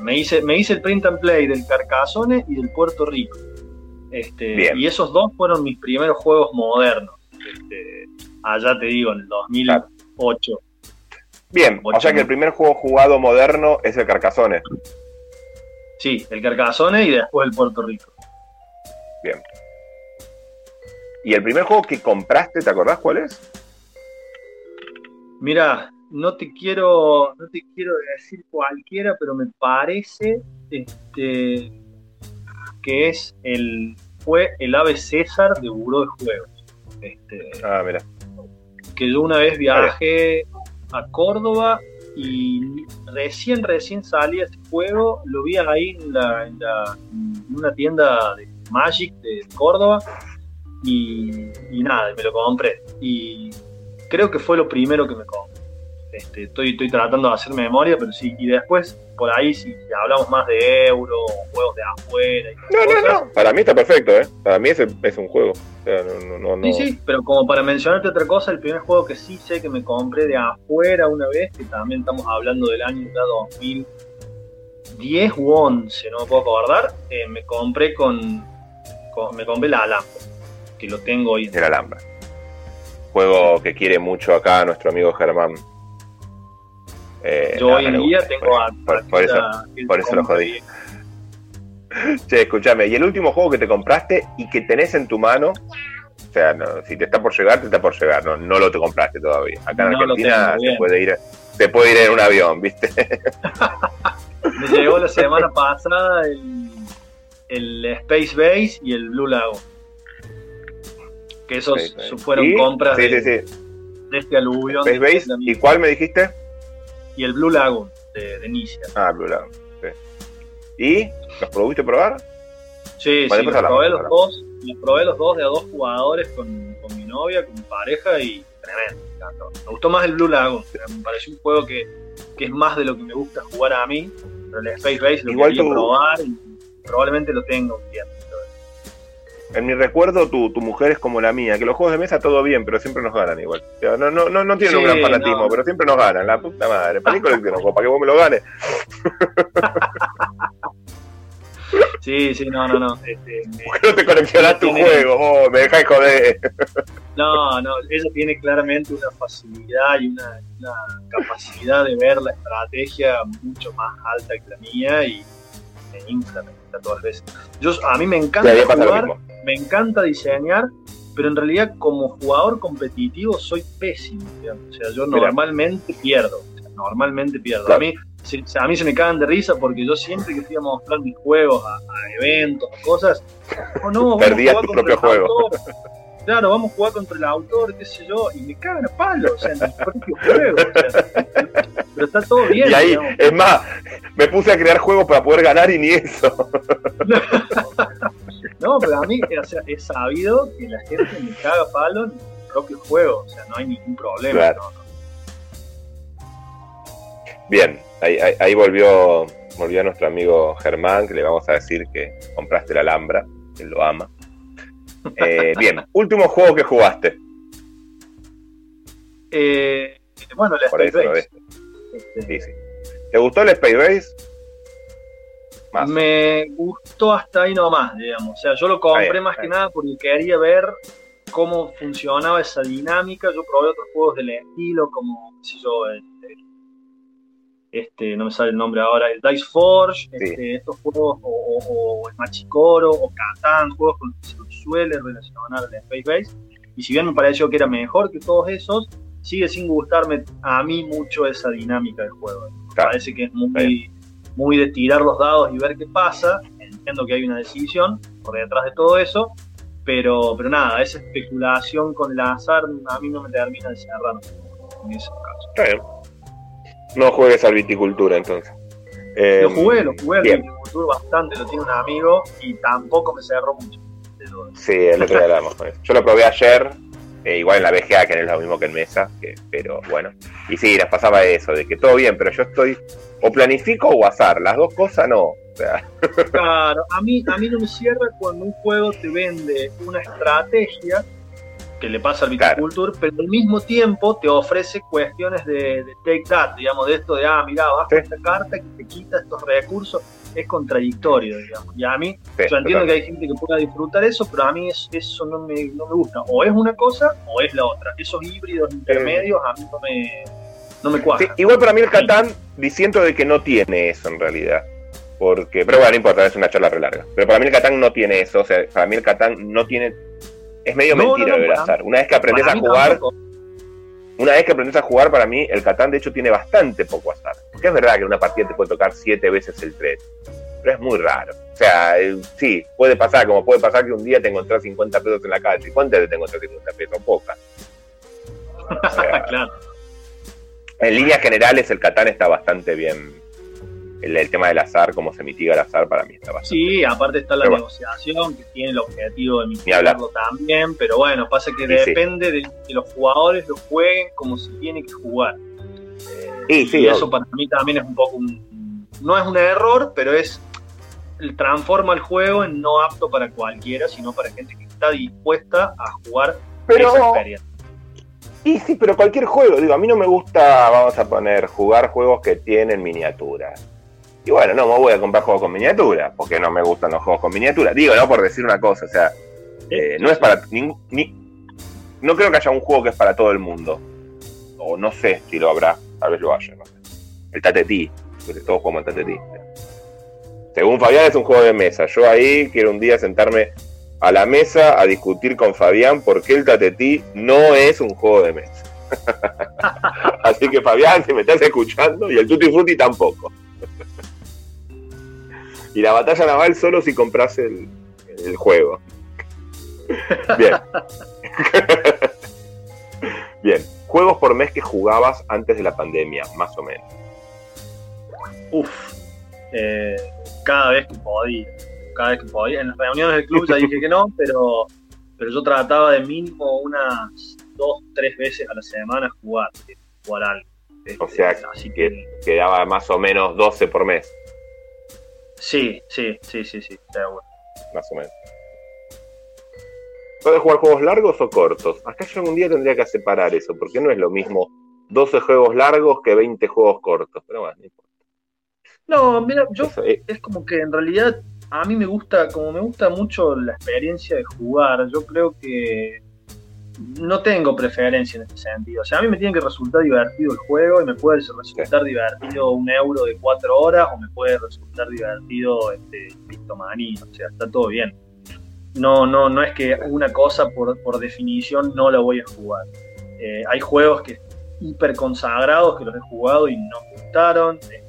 me, hice, me hice el print and play del Carcassonne y del Puerto Rico. Este, y esos dos fueron mis primeros juegos modernos. Este, allá te digo, en el 2008. Bien, o sea que el primer juego jugado moderno es el Carcassonne. Sí, el Carcassonne y después el Puerto Rico. Bien. ¿Y el primer juego que compraste, te acordás cuál es? Mira, no te quiero, no te quiero decir cualquiera, pero me parece este, que es el fue el ave César de Buró de Juegos. Este, ah, mira. Que yo una vez viajé a Córdoba y recién, recién salía ese juego, lo vi ahí en, la, en, una tienda de Magic de Córdoba y, y, nada, me lo compré. Y creo que fue lo primero que me compré. Este, estoy, estoy tratando de hacer memoria, pero sí, y después por ahí si hablamos más de euro, juegos de afuera. no, no, no, para mí está perfecto, ¿eh? Para mí es, es un juego. Sí, sí, pero como para mencionarte otra cosa, el primer juego que sí sé que me compré de afuera una vez, que también estamos hablando del año 2010 u 11, no me puedo acordar, eh, me compré con, me compré la Alhambra, que lo tengo hoy. El Alhambra. Juego que quiere mucho acá nuestro amigo Germán. Eh, Yo hoy en día tengo a, por, eso, por eso lo jodí. <laughs> Che, escúchame, y el último juego que te compraste y que tenés en tu mano, o sea, si te está por llegar, te está por llegar, no, no lo te compraste todavía. Acá en Argentina te puede, ir, te puede ir en un avión, ¿viste? <laughs> Me llegó la semana pasada el, el Space Base y el Blue Lagoon. Que esos fueron compras de, de, este aluvión. Space Base, ¿y cuál me dijiste? Y el Blue Lagoon de, de Nicia. Ah, Blue Lagoon, sí. ¿Y los pudiste probar? Sí, sí, los probé los, dos, los probé los dos de a dos jugadores con, con mi novia, con mi pareja y tremendo. Me gustó más el Blue Lagoon, me pareció un juego que, que, es más de lo que me gusta jugar a mí, pero el Space Base lo Igual quería probar y probablemente lo tengo un tiempo en mi recuerdo tu, tu mujer es como la mía, que los juegos de mesa todo bien, pero siempre nos ganan igual. no, no, no, no tienen un gran fanatismo, pero siempre nos ganan, la puta madre. Para qué para que vos me lo ganes. <laughs> Sí, sí, no, no, no. Este, <laughs> ¿Por qué no te coleccionas tu juego? Oh, me dejáis joder. No, no, ella tiene claramente una facilidad y una, una, capacidad de ver la estrategia mucho más alta que la mía y me infla, todas las veces. Yo, a mí me encanta jugar, me encanta diseñar, pero en realidad como jugador competitivo soy pésimo. O sea, yo normalmente pierdo. normalmente pierdo. A, mí, se, a mí se me cagan de risa porque yo siempre que fui a mostrar mis juegos a, eventos, a cosas, oh, no, Perdías tu propio juego. claro, vamos a jugar contra el autor, qué sé yo, y me cagan a palo, o sea, en mi propio juego. pero está todo bien. Y ahí, es más, me puse a crear juegos para poder ganar y ni eso. <laughs> no, pero a mí o sea, he sabido que la gente me caga palo en mi propio juego, o sea, no hay ningún problema. Bien, ahí, ahí, volvió, volvió nuestro amigo Germán, que le vamos a decir que compraste la Alhambra, que lo ama. Eh, <laughs> bien, último juego que jugaste. Eh, bueno, el Space. Este. Sí, sí. ¿Te gustó el Space Me gustó hasta ahí nomás, digamos. O sea, yo lo compré más que nada porque quería ver cómo funcionaba esa dinámica. Yo probé otros juegos del estilo, como, qué sé yo, este, este no me sale el nombre ahora, el Dice Forge, este, estos juegos, o, el Machicoro, o Catán, juegos con los que se suele relacionar el Space Base. Y si bien me pareció que era mejor que todos esos, sigue sin gustarme a mí mucho esa dinámica del juego. Parece que es muy, muy de tirar los dados y ver qué pasa. Entiendo que hay una decisión por detrás de todo eso, pero, pero nada, esa especulación con el azar a mí no me termina de cerrar en ese caso. No juegues al viticultura entonces. lo jugué, lo jugué al viticultura bastante, lo tiene un amigo y tampoco me cerró mucho. Sí, es lo que hablamos. Yo lo probé ayer, eh, igual en la VGA, que no es lo mismo que en mesa, pero bueno. Y sí, nos pasaba eso, de que todo bien, pero yo estoy o planifico o azar, las dos cosas no. <laughs> Claro, a mí, a mí no me cierra cuando un juego te vende una estrategia que le pasa al viticulture, pero al mismo tiempo te ofrece cuestiones de, take that, digamos, de esto de, ah, mira, baja esta carta que te quita estos recursos es contradictorio, digamos. Y a mí, yo entiendo que hay gente que pueda disfrutar eso, pero a mí eso, no, me, no me gusta. O es una cosa o es la otra. Esos híbridos intermedios a mí no me, no me cuadran. igual para mí el Catán, diciendo de que no tiene eso en realidad. Porque, pero bueno, no importa, es una charla re larga. Pero para mí el Catán no tiene eso, o sea, para mí el Catán no tiene. Es medio mentira no, azar. Una vez que aprendes a jugar. Una vez que aprendes a jugar, para mí, el Catán de hecho tiene bastante poco azar. Porque es verdad que en una partida te puede tocar siete veces el 3. Pero es muy raro. O sea, eh, sí, puede pasar, como puede pasar que un día te encontrás 50 pesos en la calle. ¿Cuántas veces te encontrás 50 pesos? Pocas. <laughs> claro. En líneas generales, el Catán está bastante bien el, tema del azar, cómo se mitiga el azar, para mí está bastante Sí, aparte está la negociación, que tiene el objetivo de mitigarlo también, pero bueno, pasa que depende De, que los jugadores lo jueguen como se tiene que jugar. Eh, y eso para mí también es un poco un, No es un error, pero es. Transforma el juego en no apto para cualquiera, sino para gente que está dispuesta a jugar esa experiencia. Y sí, pero cualquier juego, digo, a mí no me gusta, vamos a poner, jugar juegos que tienen miniaturas. Y bueno, no me voy a comprar juegos con miniatura, porque no me gustan los juegos con miniatura. Digo, no por decir una cosa, o sea, eh, no es para. Ni, no creo que haya un juego que es para todo el mundo. O no sé si lo habrá, tal vez lo haya, no sé. El Tatetí, porque todos jugamos el Tatetí. Según Fabián es un juego de mesa. Yo ahí quiero un día sentarme a la mesa a discutir con Fabián por qué el Tatetí no es un juego de mesa. <laughs> Así que Fabián, si me estás escuchando, y el Tutti Frutti tampoco. Y la batalla naval solo si compras el, juego. Bien. <laughs> Bien. Juegos por mes que jugabas antes de la pandemia, más o menos. Uf. Eh, cada vez que podía. Cada vez que podía. En las reuniones del club ya dije que no, pero, pero yo trataba de mínimo unas dos, tres veces a la semana jugar, jugar algo. O sea, así que quedaba más o menos 12 por mes. Sí, sí, sí, sí, sí, Más o menos. ¿Puedes jugar juegos largos o cortos? Acá yo algún día tendría que separar eso, porque no es lo mismo 12 juegos largos que 20 juegos cortos. Pero bueno, no importa. No, mira, yo es como que en realidad a mí me gusta, como me gusta mucho la experiencia de jugar, yo creo que no tengo preferencia en este sentido. O sea, a mí me tiene que resultar divertido el juego y me puede resultar divertido un euro de cuatro horas o me puede resultar divertido este Pictomaní. O sea, está todo bien. No, no, no es que una cosa por, por definición no la voy a jugar. Eh, hay juegos que hiper consagrados que los he jugado y no me gustaron. Este,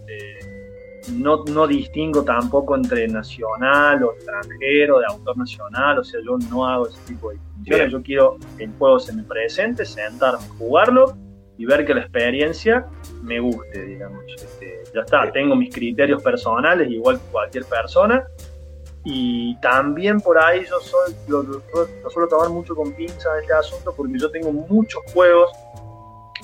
no, no distingo tampoco entre nacional o extranjero, de autor nacional, o sea, yo no hago ese tipo de distinciones, yo quiero que el juego se me presente, sentarme, jugarlo y ver que la experiencia me guste, digamos. Este, ya está, tengo mis criterios personales, igual que cualquier persona, y también por ahí yo soy, lo, suelo tomar mucho con pinza este asunto porque yo tengo muchos juegos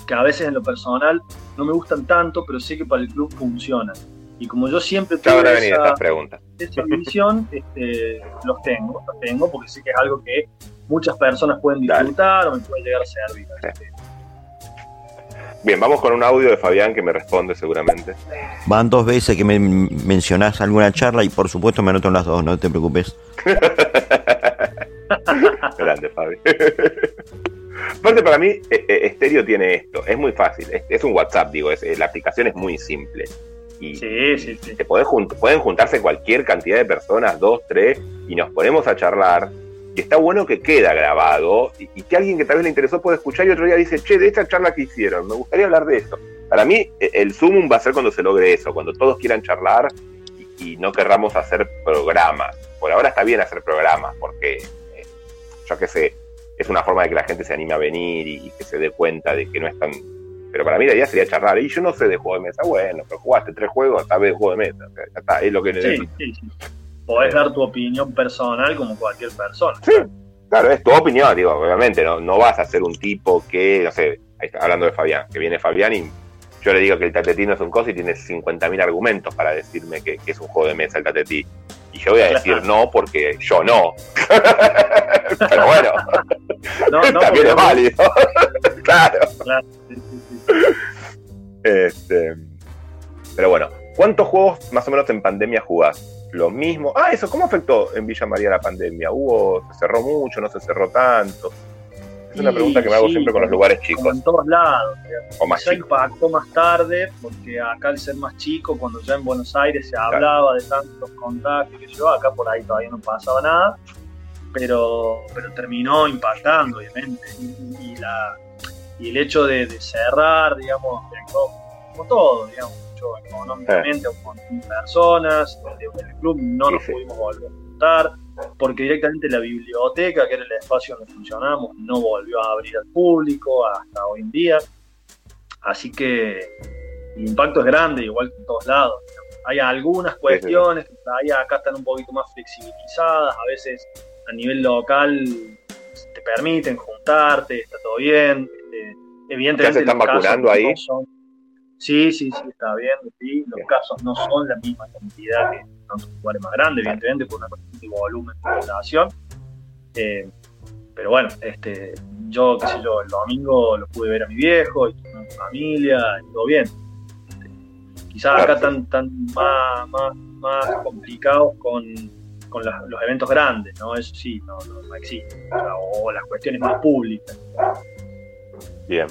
que a veces en lo personal no me gustan tanto, pero sé que para el club funcionan. Y como yo siempre tengo esa, esa visión, este, los tengo, los tengo, porque sé que es algo que muchas personas pueden disfrutar o me puede llegar a servir. Bien, vamos con un audio de Fabián que me responde seguramente. Van dos veces que me mencionás alguna charla y por supuesto me anoto en las dos, no te preocupes. <laughs> Grande, Fabi. Aparte, para mí, e, e, Stereo tiene esto. Es muy fácil. Es, un WhatsApp, digo. Es, la aplicación es muy simple. Y sí, sí, sí. Te pueden juntarse cualquier cantidad de personas, dos, tres, y nos ponemos a charlar. Está bueno que queda grabado y, que alguien que tal vez le interesó puede escuchar y otro día dice, che, de esta charla que hicieron, me gustaría hablar de esto. Para mí, e, el Zoom va a ser cuando se logre eso, cuando todos quieran charlar y, no querramos hacer programas. Por ahora está bien hacer programas, porque eh, yo qué sé, es una forma de que la gente se anime a venir y, que se dé cuenta de que no es tan... Pero para mí la idea sería charlar. Y yo no sé de juego de mesa. Bueno, pero jugaste tres juegos, sabes de juego de mesa. ya está, es lo que necesito. Sí, sí, sí. Podés dar tu opinión personal como cualquier persona. Sí, claro, es tu opinión, digo, obviamente. No, no vas a ser un tipo que, no sé, hablando de Fabián, que viene Fabián y yo le digo que el tatetí no es un coso y tiene 50.000 argumentos para decirme que, es un juego de mesa el tatetí. Y yo voy a decir no porque yo no. <laughs> Pero bueno, no, no, también es válido. <laughs> claro. Este, pero bueno, ¿cuántos juegos más o menos en pandemia jugás? Lo mismo. Ah, eso, ¿cómo afectó en Villa María la pandemia? ¿Hubo, se cerró mucho, no se cerró tanto? Es una pregunta que me hago siempre con los lugares chicos. en todos lados. O más ya impactó más tarde, porque acá al ser más chico, cuando ya en Buenos Aires se hablaba de tantos contagios que yo, acá por ahí todavía no pasaba nada, pero, pero terminó impactando, obviamente. Y, la, y el hecho de, cerrar, digamos, como todo, digamos, mucho económicamente, con personas, el club no nos pudimos volver a juntar porque directamente la biblioteca, que era el espacio donde funcionamos, no volvió a abrir al público hasta hoy en día. Así que el impacto es grande, igual que en todos lados. Hay algunas cuestiones que acá están un poquito más flexibilizadas, a veces a nivel local te permiten juntarte, está todo bien. Este, evidentemente, ¿Ya se están vacunando ahí? Sí, sí, sí, está bien. Sí. Los casos no son la misma cantidad que en otros lugares más grandes, evidentemente, por una cuestión de volumen de población. Eh, pero bueno, este, yo, qué sé yo, el domingo lo pude ver a mi viejo y a mi familia y todo bien. Este, quizás acá están tan más, más, más complicados con, con los eventos grandes, ¿no? Eso sí, no, no, existe. o las cuestiones más públicas. Bien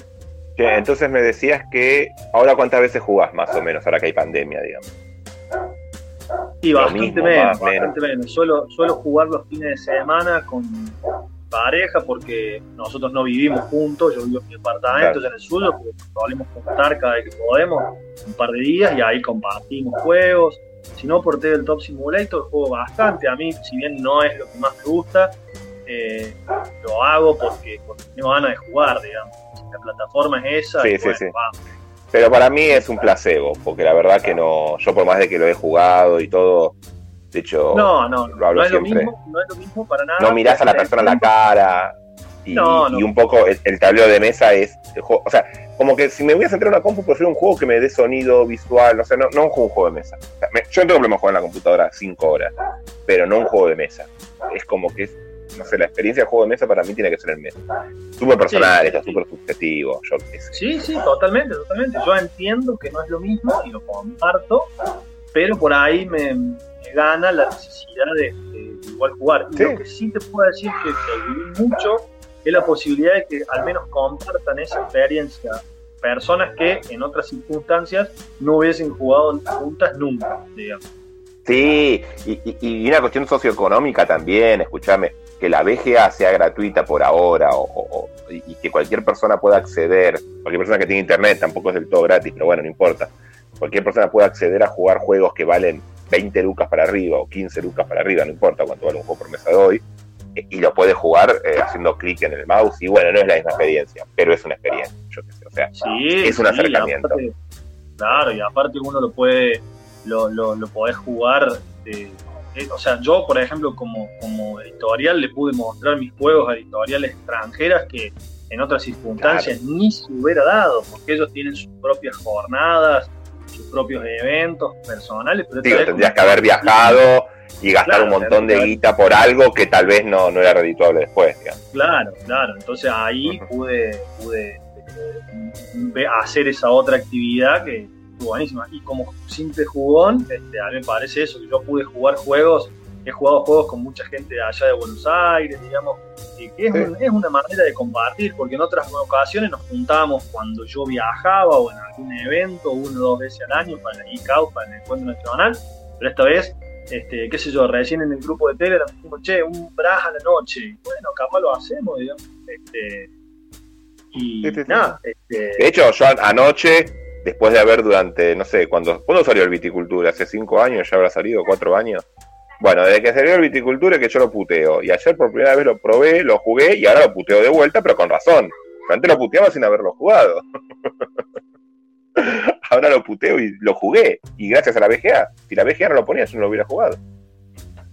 entonces me decías que ahora cuántas veces jugás más o menos, ahora que hay pandemia, digamos. Sí, bastante, menos, bastante menos. Suelo, jugar los fines de semana con pareja porque nosotros no vivimos juntos, yo vivo en mi apartamento en el suyo, porque solemos juntar cada vez que podemos, un par de días y ahí compartimos juegos. Si no, por Top Simulator juego bastante. A mí, si bien no es lo que más me gusta, eh, lo hago porque, porque tengo ganas de jugar, digamos la plataforma es esa. Sí, sí, sí. Pero para mí es un placebo, porque la verdad que no, yo por más de que lo he jugado y todo, de hecho, no, no, lo hablo no es Lo mismo, no es lo mismo para nada. No mirás a la persona en la cara. Y, y un poco el, tablero de mesa es, o sea, como que si me voy a centrar en una compu, prefiero un juego que me dé sonido visual, o sea, no, no un juego de mesa. yo no tengo problema jugar en la computadora cinco horas, pero no un juego de mesa. Es como que es no sé, la experiencia de juego de mesa para mí tiene que ser el mesa. Súper personal, está súper subjetivo. Yo, sí, sí, totalmente, totalmente. Yo entiendo que no es lo mismo y lo comparto, pero por ahí me, gana la necesidad de, igual jugar. Y lo que sí te puedo decir que, que mucho es la posibilidad de que al menos compartan esa experiencia personas que en otras circunstancias no hubiesen jugado juntas nunca, digamos. Sí, y, y, una cuestión socioeconómica también, escúchame, que la BGA sea gratuita por ahora o, y que cualquier persona pueda acceder, cualquier persona que tenga internet, tampoco es del todo gratis, pero bueno, no importa, cualquier persona pueda acceder a jugar juegos que valen 20 lucas para arriba o 15 lucas para arriba, no importa cuánto vale un juego por mesa de hoy, eh, y lo puede jugar eh, haciendo clic en el mouse, y bueno, no es la misma experiencia, pero es una experiencia, yo qué sé, o sea, es un acercamiento. claro, y aparte uno lo puede lo, lo, lo podés jugar. Eh, o sea, yo, por ejemplo, como, como editorial, le pude mostrar mis juegos a editoriales extranjeras que en otras circunstancias ni se hubiera dado, porque ellos tienen sus propias jornadas, sus propios eventos personales. Pero tendrías que haber viajado y gastar un montón de guita por algo que tal vez no, no era redituable después. Claro, claro. Entonces ahí pude, pude ve- hacer esa otra actividad que buenísima. Y como simple jugón, este, a mí me parece eso, que yo pude jugar juegos, he jugado juegos con mucha gente de allá de Buenos Aires, digamos, y que es, Sí. un- es una manera de compartir, porque en otras ocasiones nos juntábamos cuando yo viajaba o en algún evento, una o dos veces al año para el ICAO, para el Encuentro Nacional, pero esta vez, este, qué sé yo, recién en el grupo de Telegram dijimos, che, un bras a la noche, y bueno, capaz lo hacemos, digamos, este, y Sí, sí, sí. nada, este, De hecho, yo an- anoche, después de haber durante, no sé, cuando, ¿cuándo salió el viticultura? ¿Hace cinco años ya habrá salido? ¿Cuatro años? Bueno, desde que salió el viticultura es que yo lo puteo. Y ayer por primera vez lo probé, lo jugué y ahora lo puteo de vuelta, pero con razón. Antes lo puteaba sin haberlo jugado. <laughs> ahora lo puteo y lo jugué. Y gracias a la BGA. Si la BGA no lo ponía, yo no lo hubiera jugado.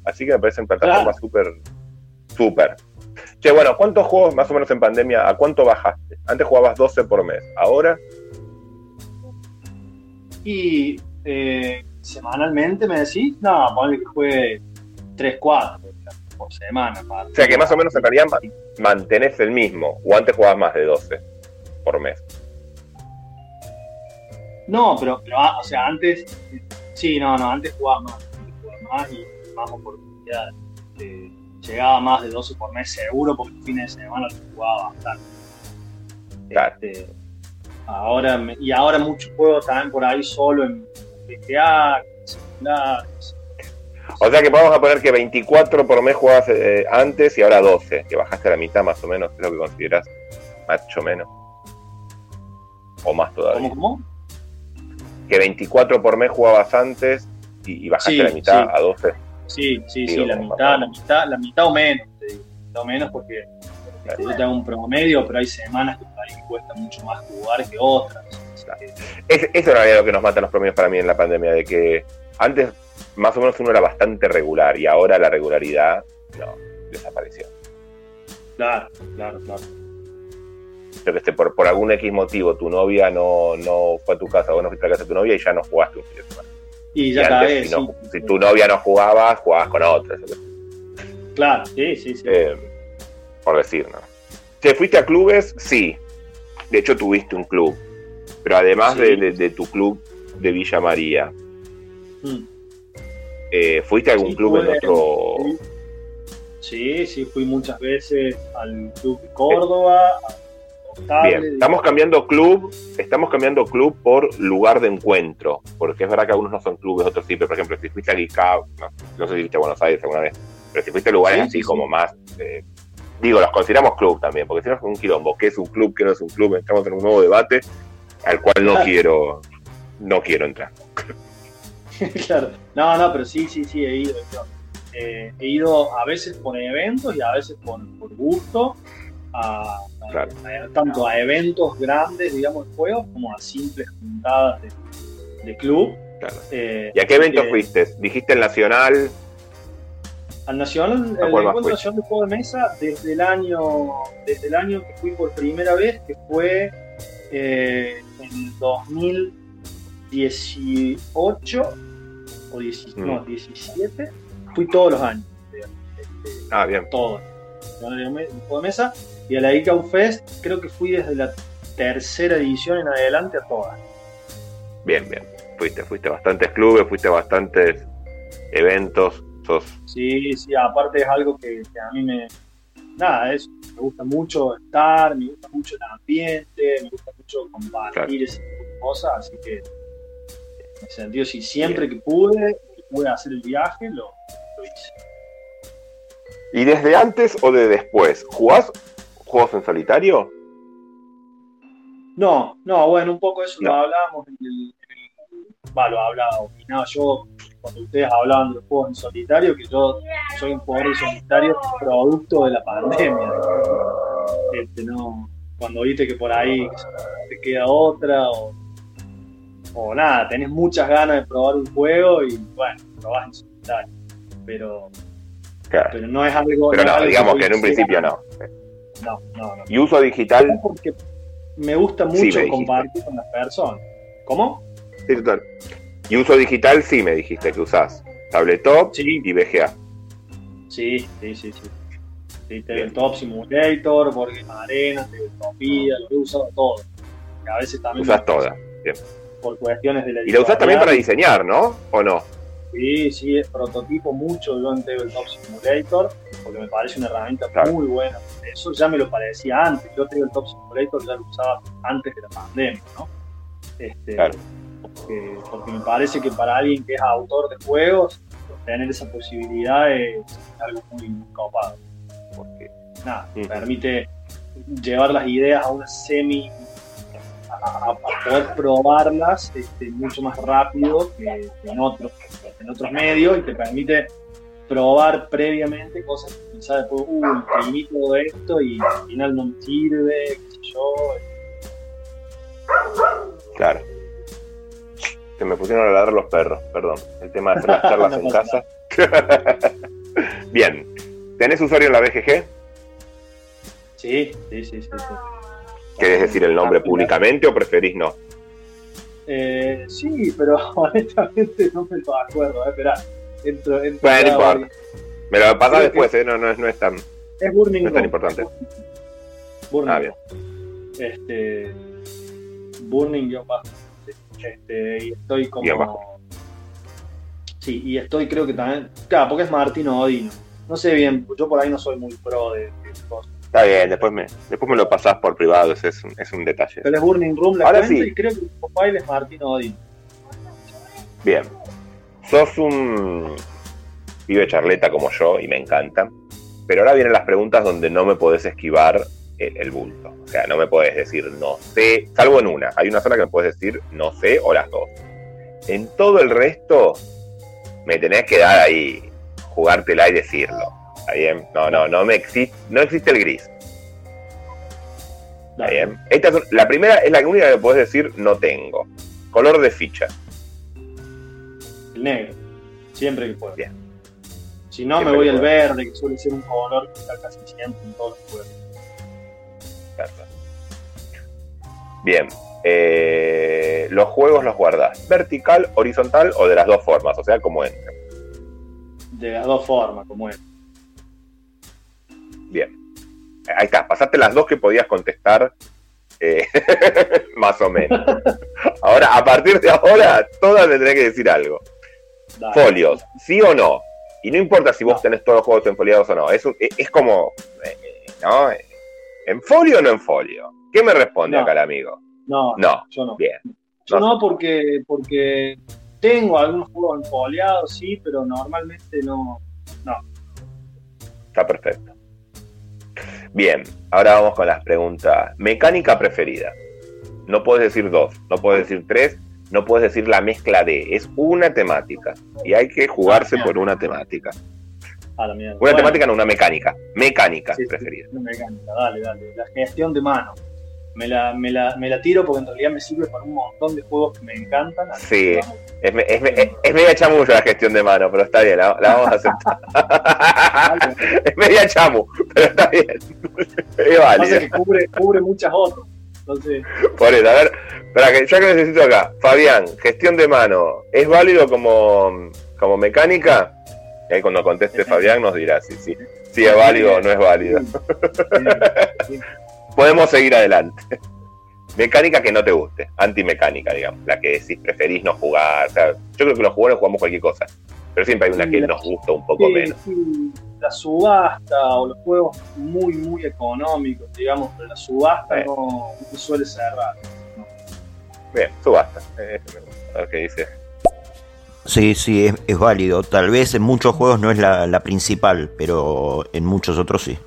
Así que me parecen plataformas súper, súper. Che, bueno, ¿cuántos juegos más o menos en pandemia, a cuánto bajaste? Antes jugabas 12 por mes. Ahora, Y eh, semanalmente me decís, no, ponle que juegue 3, 4 por semana. o sea que más o menos en realidad ma- mantenés el mismo. O antes jugabas más de 12 por mes. No, pero, pero ah, o sea, antes, sí, no, no, antes jugaba más, antes jugaba más y más oportunidades. Eh, llegaba más de 12 por mes seguro porque los fines de semana lo jugaba bastante. Claro. Este, ahora me- y ahora muchos juegos también por ahí solo en celulares. O sea que vamos a poner que 24 por mes jugabas eh, antes y ahora 12. Que bajaste a la mitad más o menos, es lo que consideras más o menos. O más todavía. ¿Cómo, cómo? Que 24 por mes jugabas antes y, y bajaste Sí, a la mitad sí. a 12. Sí, sí, Digo, sí, la mitad, la mitad, la mitad o menos, te digo, la mitad o menos porque este, yo tengo un promedio, pero hay semanas que por ahí me cuesta mucho más jugar que otras. que- Es, eso lo que nos mata los promedios para mí en la pandemia, de que antes más o menos uno era bastante regular y ahora la regularidad no, desapareció. Claro, claro, claro. Yo que sé, por, por algún X motivo tu novia no, no fue a tu casa o no fuiste a la casa de tu novia y ya no jugaste un fin de semana. Y Y ya antes, cagué, si, no- sí. si tu novia no jugaba, jugabas con otra, Claro, sí, sí, sí. eh, por decir, ¿no? ¿Te fuiste a clubes? Sí. De hecho, tuviste un club. Pero además Sí. de, de- de tu club de Villa María, Mm. eh, ¿fuiste a algún Sí, club en otro...? Sí, sí, fui muchas veces al club de Córdoba, a Octable, Bien, estamos cambiando club, estamos cambiando club por lugar de encuentro, porque es verdad que algunos no son clubes, otros sí, pero por ejemplo, si fuiste a Guicao, no, no sé si fuiste a Buenos Aires alguna vez, pero si fuiste a lugares Sí, así sí, como más, eh, digo, los consideramos club también, porque si no es un quilombo, ¿qué es un club, qué no es un club? Estamos en un nuevo debate al cual no Claro. <laughs> quiero, no quiero entrar. <laughs> claro. No, no, pero sí, sí, sí, he ido. Eh, he ido a veces por eventos y a veces por, por gusto, a, a- Claro. a- tanto a eventos grandes, digamos, de juegos, como a simples juntadas de, de club. Claro. Eh, ¿Y a qué evento eh, fuiste? Dijiste el Nacional, Al Nacional, ¿A el Encuentro fuiste? Nacional de Juego de Mesa, desde el año, desde el año que fui por primera vez, que fue eh, en 2018 o 10 no, Mm. 17, fui todos los años, este, ah, bien, todos. De Juego de Mesa y a la ICAO Fest creo que fui desde la tercera edición en adelante a todas. bien, bien, fuiste, fuiste a bastantes clubes, fuiste a bastantes eventos, sos Sí, sí, aparte es algo que, que a mí me. Nada, es, me gusta mucho estar, me gusta mucho el ambiente, me gusta mucho compartir Claro. de cosas, así que en ese sentido, si siempre que pude, pude hacer el viaje, lo, lo hice. ¿Y desde antes o de después? ¿Jugás juegos en solitario? No, no, bueno, un poco eso No. lo hablábamos en el. en el- Va, lo hablaba, opinaba yo cuando ustedes hablaban de los juegos en solitario, que yo soy un jugador de solitario producto de la pandemia. Este, no, cuando viste que por ahí te queda otra o, o nada, tenés muchas ganas de probar un juego y bueno, probás en solitario. Pero, Claro. pero no es algo. Pero no, algo digamos que en un principio no. No, no, no. ¿Y uso digital? Porque me gusta Sí, mucho me compartir con las personas. ¿Cómo? Sí, total. Y uso digital sí me dijiste que usás. Tabletop Sí. y VGA. Sí, sí, sí, sí. Sí, Tabletop Simulator, porque Arena, Tabletopía, lo he usado todo. Que a veces también. Usas todas. Bien. Por cuestiones de la Y la usás también para diseñar, ¿no? ¿O no? Sí, sí, es prototipo mucho yo en Tabletop Simulator, porque me parece una herramienta Claro. muy buena. Eso ya me lo parecía antes. Yo Tabletop Simulator ya lo usaba antes de la pandemia, ¿no? Este, Claro. Porque, porque me parece que para alguien que es autor de juegos, tener esa posibilidad es algo muy, copado. Porque, nada, Ujú. permite llevar las ideas a una semi. a, poder probarlas este, mucho más rápido que, que en, otros, en otros medios y te permite probar previamente cosas que quizás después, uy, imprimí todo esto y al final no me sirve, qué sé yo. Claro. Se me pusieron a ladrar los perros, perdón. El tema de hacer las <laughs> charlas No en pasa casa. <laughs> Bien. ¿Tenés usuario en la BGG? Sí, sí, sí, sí. sí. ¿Querés decir el nombre públicamente o preferís no? Eh, sí, pero <laughs> honestamente no me lo acuerdo. Eh, esperá, entro, entro Bueno, no importa. Me lo Creo después, ¿eh? No, no, es- no es tan. Es Burning No es tan importante. Burning Ah, bien. Este. Burning yo bajo. Este, y estoy como. Sí, y estoy creo que también. Claro, porque es Martino Odino. No sé bien, yo por ahí no soy muy pro de, de cosas. Está bien, después me, después me lo pasás por privado, ese es un, es un detalle. Pero es Burning Room la Ahora cuenta sí. y creo que el profile es Martino Odino. Bien. Sos un pibe charleta como yo y me encanta. Pero ahora vienen las preguntas donde no me podés esquivar el, el bulto. O sea, no me podés decir no sé, salvo en una. Hay una sola que me podés decir no sé o las dos. En todo el resto, me tenés que dar ahí, jugártela y decirlo. ¿Está bien? No, no, no me existe, no existe el gris. ¿Está bien? Esta es- la primera es la única que podés decir no tengo. Color de ficha. El negro. Siempre que puedo. Bien. Si no, Siempre me voy al verde, que suele ser un color que está casi siempre en todos los juegos. Bien. Eh, los juegos los guardás vertical, horizontal o de las dos formas, o sea, como entran. De las dos formas, como es. Bien. Ahí está, pasaste las dos que podías contestar eh, <laughs> más o menos. <laughs> Ahora, a partir de ahora, todas tenés que decir algo. Dale. Folios, ¿sí o no? Y no importa si vos No. tenés todos los juegos enfoliados o no, es, un- es, como, eh, eh, ¿no? ¿En folio o no en folio? ¿Qué me responde No. acá el amigo? No, No, yo no. bien. Yo No. no porque, porque tengo algunos juegos empoleados, sí, pero normalmente no. Está perfecto. Bien, ahora vamos con las preguntas. Mecánica preferida. No puedes decir dos, no puedes decir tres, no puedes decir la mezcla de. Es una temática. Y hay que jugarse Ah, por una temática. A la mierda. Una Bueno, temática, no una mecánica. Mecánica sí, sí, preferida. una mecánica, dale, dale. La gestión de mano. Me la, me, la, me la tiro porque en realidad me sirve para un montón de juegos que me encantan. Sí. que. Es, me- es, me- es- es media chamuyo la gestión de mano, pero está bien, la, la vamos a aceptar. <laughs> Es media chamu, pero está bien. Es que cubre, cubre muchas otras. Entonces, Por eso, a ver, para que ya que necesito acá, Fabián, gestión de mano, ¿es válido como, como mecánica? Y ahí cuando conteste Fabián nos dirá si es válido o no es válido. Podemos seguir adelante. Mecánica que no te guste, antimecánica, digamos, la que decís preferís no jugar. O sea, yo creo que los jugadores jugamos cualquier cosa, pero siempre hay una que nos gusta un poco menos. la subasta o los juegos muy, muy económicos, digamos, pero la subasta Sí. no, no suele cerrar. Bien, subasta. Eh. A ver qué dice. Sí, sí, es, es válido. Tal vez en muchos juegos no es la, la principal, pero en muchos otros sí.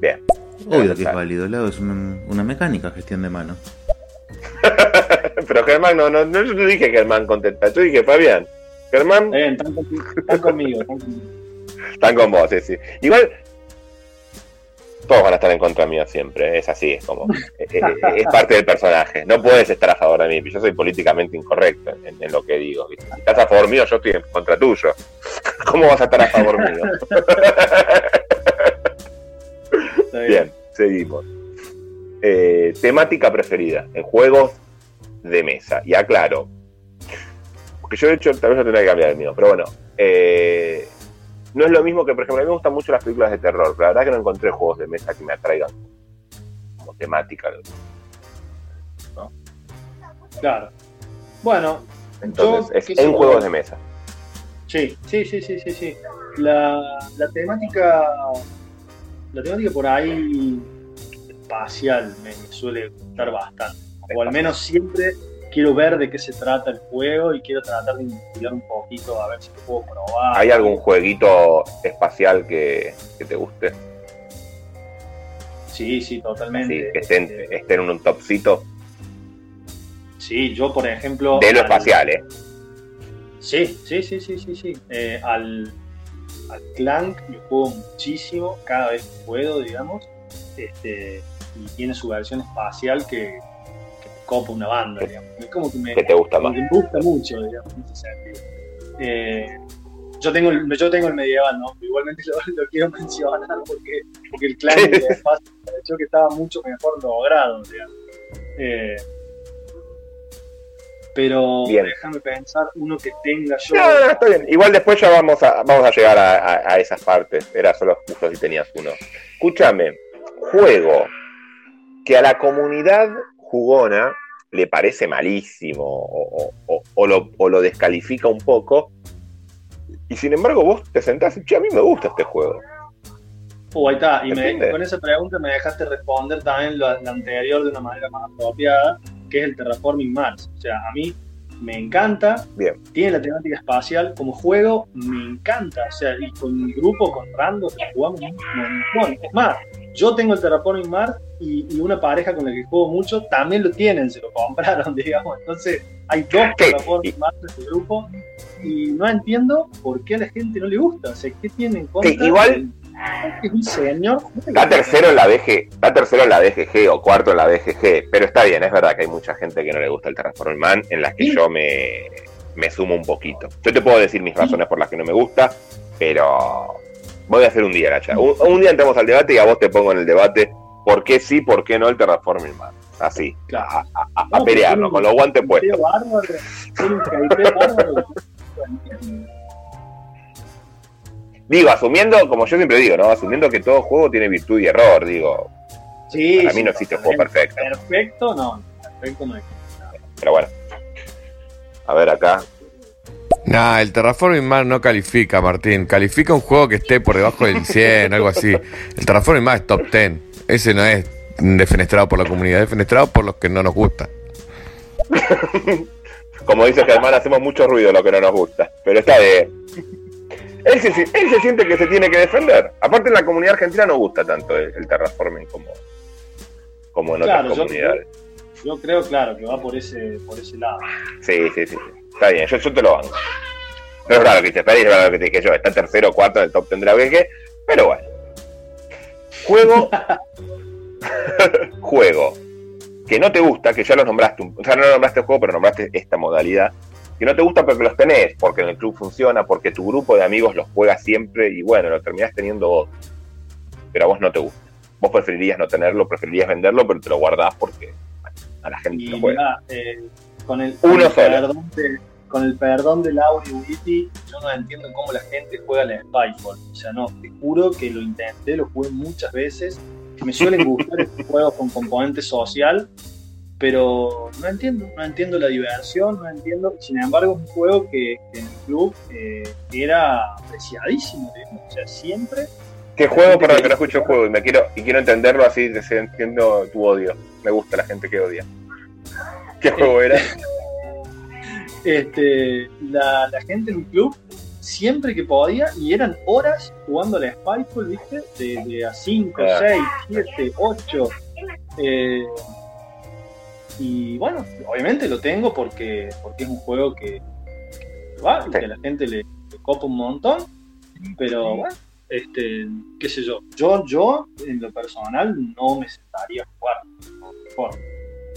Bien. Obvio que es válido, Leo, es una, una mecánica gestión de mano. <laughs> Pero Germán, no, no, no, yo no dije Germán contesta, yo dije Fabián. Germán, Está bien, están, conmigo, están conmigo. están conmigo. están con vos, sí, sí. Igual, todos van a estar en contra mío siempre, ¿eh? es así, es como, eh, <laughs> eh, es parte del personaje. No puedes estar a favor de mí, yo soy políticamente incorrecto en, en lo que digo. ¿viste? Si estás a favor mío, yo estoy en contra tuyo. <laughs> ¿Cómo vas a estar a favor mío? Bien. Bien, seguimos. Eh, temática preferida en juegos de mesa. Y aclaro, porque yo de hecho tal vez no tendría que cambiar el mío, pero bueno, eh, no es lo mismo que, por ejemplo, a mí me gustan mucho las películas de terror, pero la verdad que no encontré juegos de mesa que me atraigan como temática. ¿no? Claro. Bueno, Entonces, Yo, es en juegos de mesa. Sí, sí, sí, sí, sí, sí. La, la temática, la temática por ahí espacial me suele gustar bastante. O al menos siempre quiero ver de qué se trata el juego y quiero tratar de investigar un poquito a ver si lo puedo probar. ¿Hay algún jueguito espacial que, que te guste? Sí, sí, totalmente. que esté en, Eh, esté en un topcito sí, yo por ejemplo. de lo al- espacial, ¿eh? Sí, sí, sí, sí, sí, sí. Eh, al, al Clank lo juego muchísimo, cada vez que puedo, digamos. Este, y tiene su versión espacial que, copa una banda, digamos. Es como que me, ¿Qué te gusta más? me gusta mucho, digamos, en ese sentido. Eh, yo tengo, el, yo tengo el medieval, ¿no? Igualmente <laughs> lo, lo quiero mencionar porque, porque el del espacio me pareció que estaba mucho mejor logrado, digamos. Eh, pero Bien. déjame pensar uno que tenga yo. No, no, está bien. Igual después ya vamos a, vamos a llegar a, a- a esas partes. Era solo justo si tenías uno. Escúchame, juego que a la comunidad jugona le parece malísimo o, o- o- o lo, o lo descalifica un poco. Y sin embargo vos te sentás y, che, a mí me gusta este juego. Uh, ahí está. Y con esa pregunta me dejaste responder también la, la anterior de una manera más apropiada, que es el Terraforming Mars. O sea, a mí me encanta, Bien. tiene la temática espacial, como juego me encanta. O sea, y con mi grupo, con Rando, jugamos un montón. Es más, yo tengo el Terraforming Mars y, y una pareja con la que juego mucho también lo tienen, se lo compraron, <laughs> digamos. Entonces, hay dos y- Mars en el grupo y no entiendo por qué a la gente no le gusta. O sea, ¿qué tienen en contra? Sí, igual- Es un señor. Está tercero en la BG, está tercero en la BGG o cuarto en la BGG, pero está bien, es verdad que hay mucha gente que no le gusta el Terraforming Man, en las que Sí. yo me, me sumo un poquito. Yo te puedo decir mis razones por las que no me gusta, pero voy a hacer un día, Nacha. Un, un día entramos al debate y a vos te pongo en el debate por qué sí, por qué no el Terraforming Man. Así, Claro. a, a- a- No, pelearnos con los guantes puestos. Digo, asumiendo, como yo siempre digo, ¿no? Asumiendo que todo juego tiene virtud y error, digo. Sí, Para mí sí, no existe juego perfecto. Perfecto, no. Perfecto no es. Pero bueno. A ver acá. Nah, el Terraforming Mars no califica, Martín. Califica un juego que esté por debajo del 100, algo así. El Terraforming Mars es top 10. Ese no es defenestrado por la comunidad, es defenestrado por los que no nos gusta. <laughs> Como dice Germán, hacemos mucho ruido lo que no nos gusta. Pero está bien. Él se, él se siente que se tiene que defender. Aparte en la comunidad argentina no gusta tanto el, el terraforming como, como en Claro, otras comunidades. Yo creo, claro, que va por ese, por ese lado. Sí, sí, sí, sí. Está bien, yo, yo te lo banco. No es lo que te es lo que te dije yo. Está tercero o cuarto en el top 10 de la BG, pero bueno. Juego. <laughs> juego. Que no te gusta, que ya los nombraste. un- O sea, no nombraste el juego, pero nombraste esta modalidad. Que no te gusta porque los tenés, porque en el club funciona, porque tu grupo de amigos los juega siempre y bueno, lo terminás teniendo vos. Pero a vos no te gusta. Vos preferirías no tenerlo, preferirías venderlo, pero te lo guardás porque bueno, a la gente Y lo juega. eh, con, el, Uno con el solo. Con el perdón de Lauri Witty, yo no entiendo cómo la gente juega la Spyfall. O sea, no, te juro que lo intenté, lo jugué muchas veces. Me suelen gustar estos <laughs> juegos con componente social, pero no entiendo, no entiendo la diversión, no entiendo. Sin embargo, es un juego que, que en el club eh, era apreciadísimo, digamos. o sea, siempre ¿Qué juego? Perdón, que no escucho el juego y me quiero y quiero entenderlo así, entiendo tu odio. Me gusta la gente que odia. ¿Qué juego era? <laughs> este, la, la gente en el club siempre que podía, y eran horas jugando a la Spyfall, ¿viste? De, de a 5, Ah. 6, 7, 8. eh, y bueno, obviamente lo tengo porque, porque es un juego que, que va y Sí. que a la gente le, le copa un montón, pero bueno, este, qué sé yo, yo, yo en lo personal no me sentaría a jugar. Por,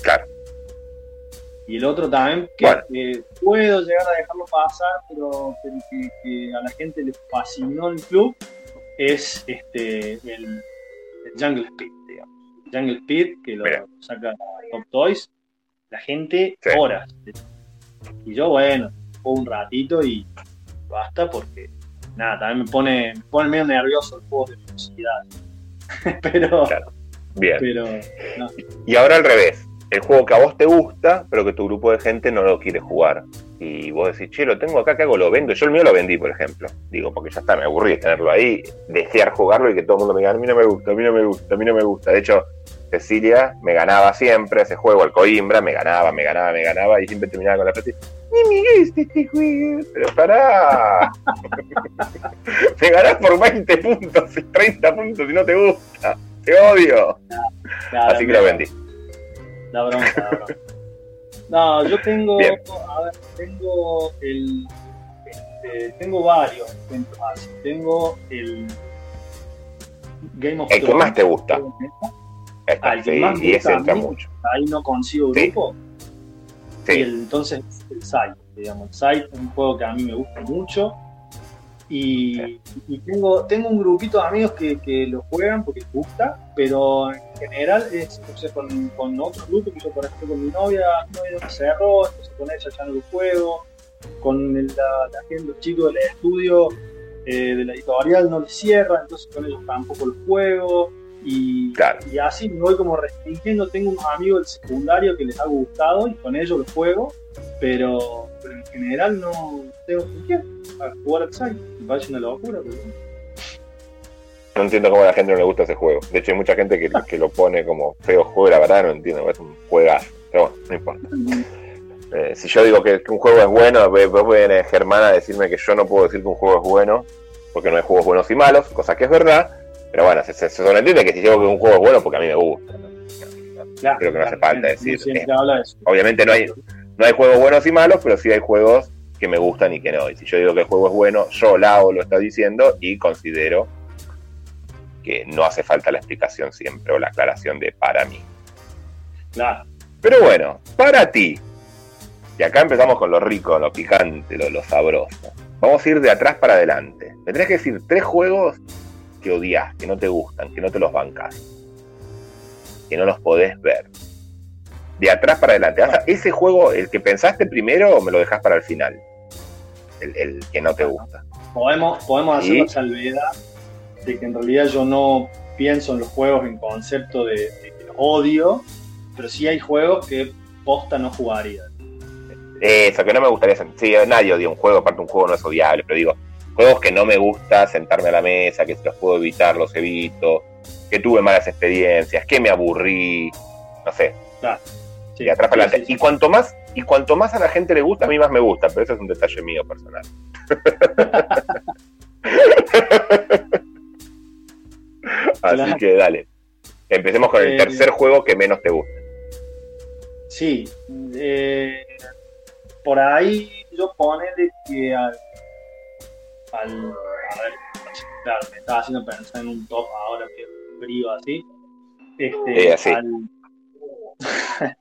Claro. Y el otro también, que, Bueno. que puedo llegar a dejarlo pasar, pero, pero que, que a la gente le fascinó el club, es este el, el Jungle Speed, digamos. Jungle Speed, que lo Mira. saca Top Toys, la gente Sí. horas. Y yo, bueno, juego un ratito y basta porque nada, también me pone, me pone medio nervioso el juego de velocidad. <laughs> pero, Claro. Bien. pero, no. Y ahora al revés. El juego que a vos te gusta, pero que tu grupo de gente no lo quiere jugar. Y vos decís, che, lo tengo acá, ¿qué hago? Lo vendo. Yo el mío lo vendí, por ejemplo. Digo, porque ya está, me aburrí de tenerlo ahí, desear jugarlo y que todo el mundo me diga, a mí no me gusta, a mí no me gusta, a mí no me gusta. De hecho, Cecilia me ganaba siempre ese juego, al Coimbra, me ganaba, me ganaba, me ganaba, y siempre terminaba con la frase, ni me gusta este juego. Pero pará. <laughs> me ganás por 20 puntos, 30 puntos y no te gusta. Te odio. Claro, Así que lo vendí. La bronca, la bronca. No, yo tengo, Bien. a ver, tengo el, este, tengo varios así. Tengo el Game of El que Thrones. más te gusta. Está, Ah, el que sí, más y gusta ese a entra mí. mucho. Ahí no consigo Sí. grupo. Y Sí, el- entonces el Site, digamos. El Site es un juego que a mí me gusta mucho. Y, y tengo, tengo un grupito de amigos que, que lo juegan porque les gusta, pero general es sea, con, con otros grupos, que yo por ejemplo con mi novia, novia no cerró, entonces con ella ya no lo juego, con el- la, la gente, los chicos del estudio eh, de la editorial no les cierra, entonces con ellos tampoco lo juego. Y, Claro. y así me voy como restringiendo. Tengo unos amigos del secundario que les ha gustado y con ellos los juego, pero, pero en general no tengo a jugar al site. Me parece una locura. Pero... no entiendo cómo a la gente no le gusta ese juego. De hecho, hay mucha gente que, que lo pone como feo juego, la verdad no entiendo, es un juegazo. Pero bueno, no importa. Eh, si yo digo que, que un juego es bueno, después viene Germán a decirme que yo no puedo decir que un juego es bueno, porque no hay juegos buenos y malos, cosa que es verdad. Pero bueno, se, se, se sobreentiende que si digo que un juego es bueno porque a mí me gusta. ¿no? Claro, Creo que no hace falta decir, eh, habla de eso. Obviamente no hay, no hay juegos buenos y malos, pero sí hay juegos que me gustan y que no. Y si yo digo que el juego es bueno, yo Lao lo está diciendo y considero que no hace falta la explicación siempre o la aclaración de para mí. Claro. Pero bueno, para ti. Y acá empezamos con lo rico, lo picante, lo, lo sabroso. Vamos a ir de atrás para adelante. Me tenés que decir tres juegos que odias, que no te gustan, que no te los bancas, que no los podés ver. De atrás para adelante. Ese juego, el que pensaste primero, o me lo dejas para el final. El, el que no te gusta. Podemos, podemos hacer la salvedad de que en realidad yo no pienso en los juegos en concepto de, que odio, pero sí hay juegos que posta no jugaría. Eso, que no me gustaría. Sí, nadie odia un juego, aparte un juego no es odiable, pero digo, juegos que no me gusta sentarme a la mesa, que si los puedo evitar, los evito, que tuve malas experiencias, que me aburrí, no sé, Sí, para sí, sí, sí. Y cuanto más, y cuanto más a la gente le gusta, a mí más me gusta, pero eso es un detalle mío personal. <laughs> Así Claro. que dale. Empecemos con el Eh, tercer juego que menos te gusta. Sí, eh, por ahí yo ponele que al, al a ver, claro, me estaba haciendo pensar en un top ahora que frío así. Este, Eh, así. al- <laughs>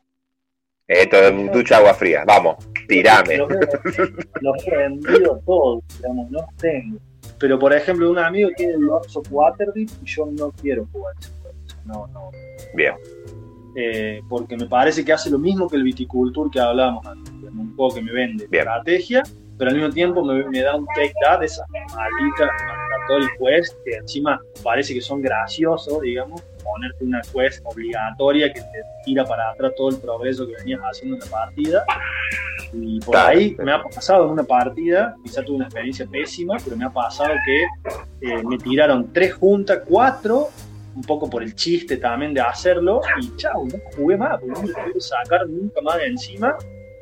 Esto es un ducha agua fría. Vamos, tirame. Los he- vendido todos, digamos, no tengo. Pero por ejemplo, un amigo tiene el Lords of Waterdeep y yo no quiero jugar ese juego. No, no. Bien. Eh, porque me parece que hace lo mismo que el Viticulture que hablábamos antes. Es un juego que me vende Bien. estrategia, pero al mismo tiempo me, me da un take that esas malditas mandatory quest que encima parece que son graciosos, digamos, ponerte una quest obligatoria que te tira para atrás todo el progreso que venías haciendo en la partida. Y por ahí me ha pasado en una partida, quizá tuve una experiencia pésima, pero me ha pasado que eh, me tiraron tres juntas, cuatro, un poco por el chiste también de hacerlo, y chao, no jugué más, porque no me lo pude sacar nunca más de encima,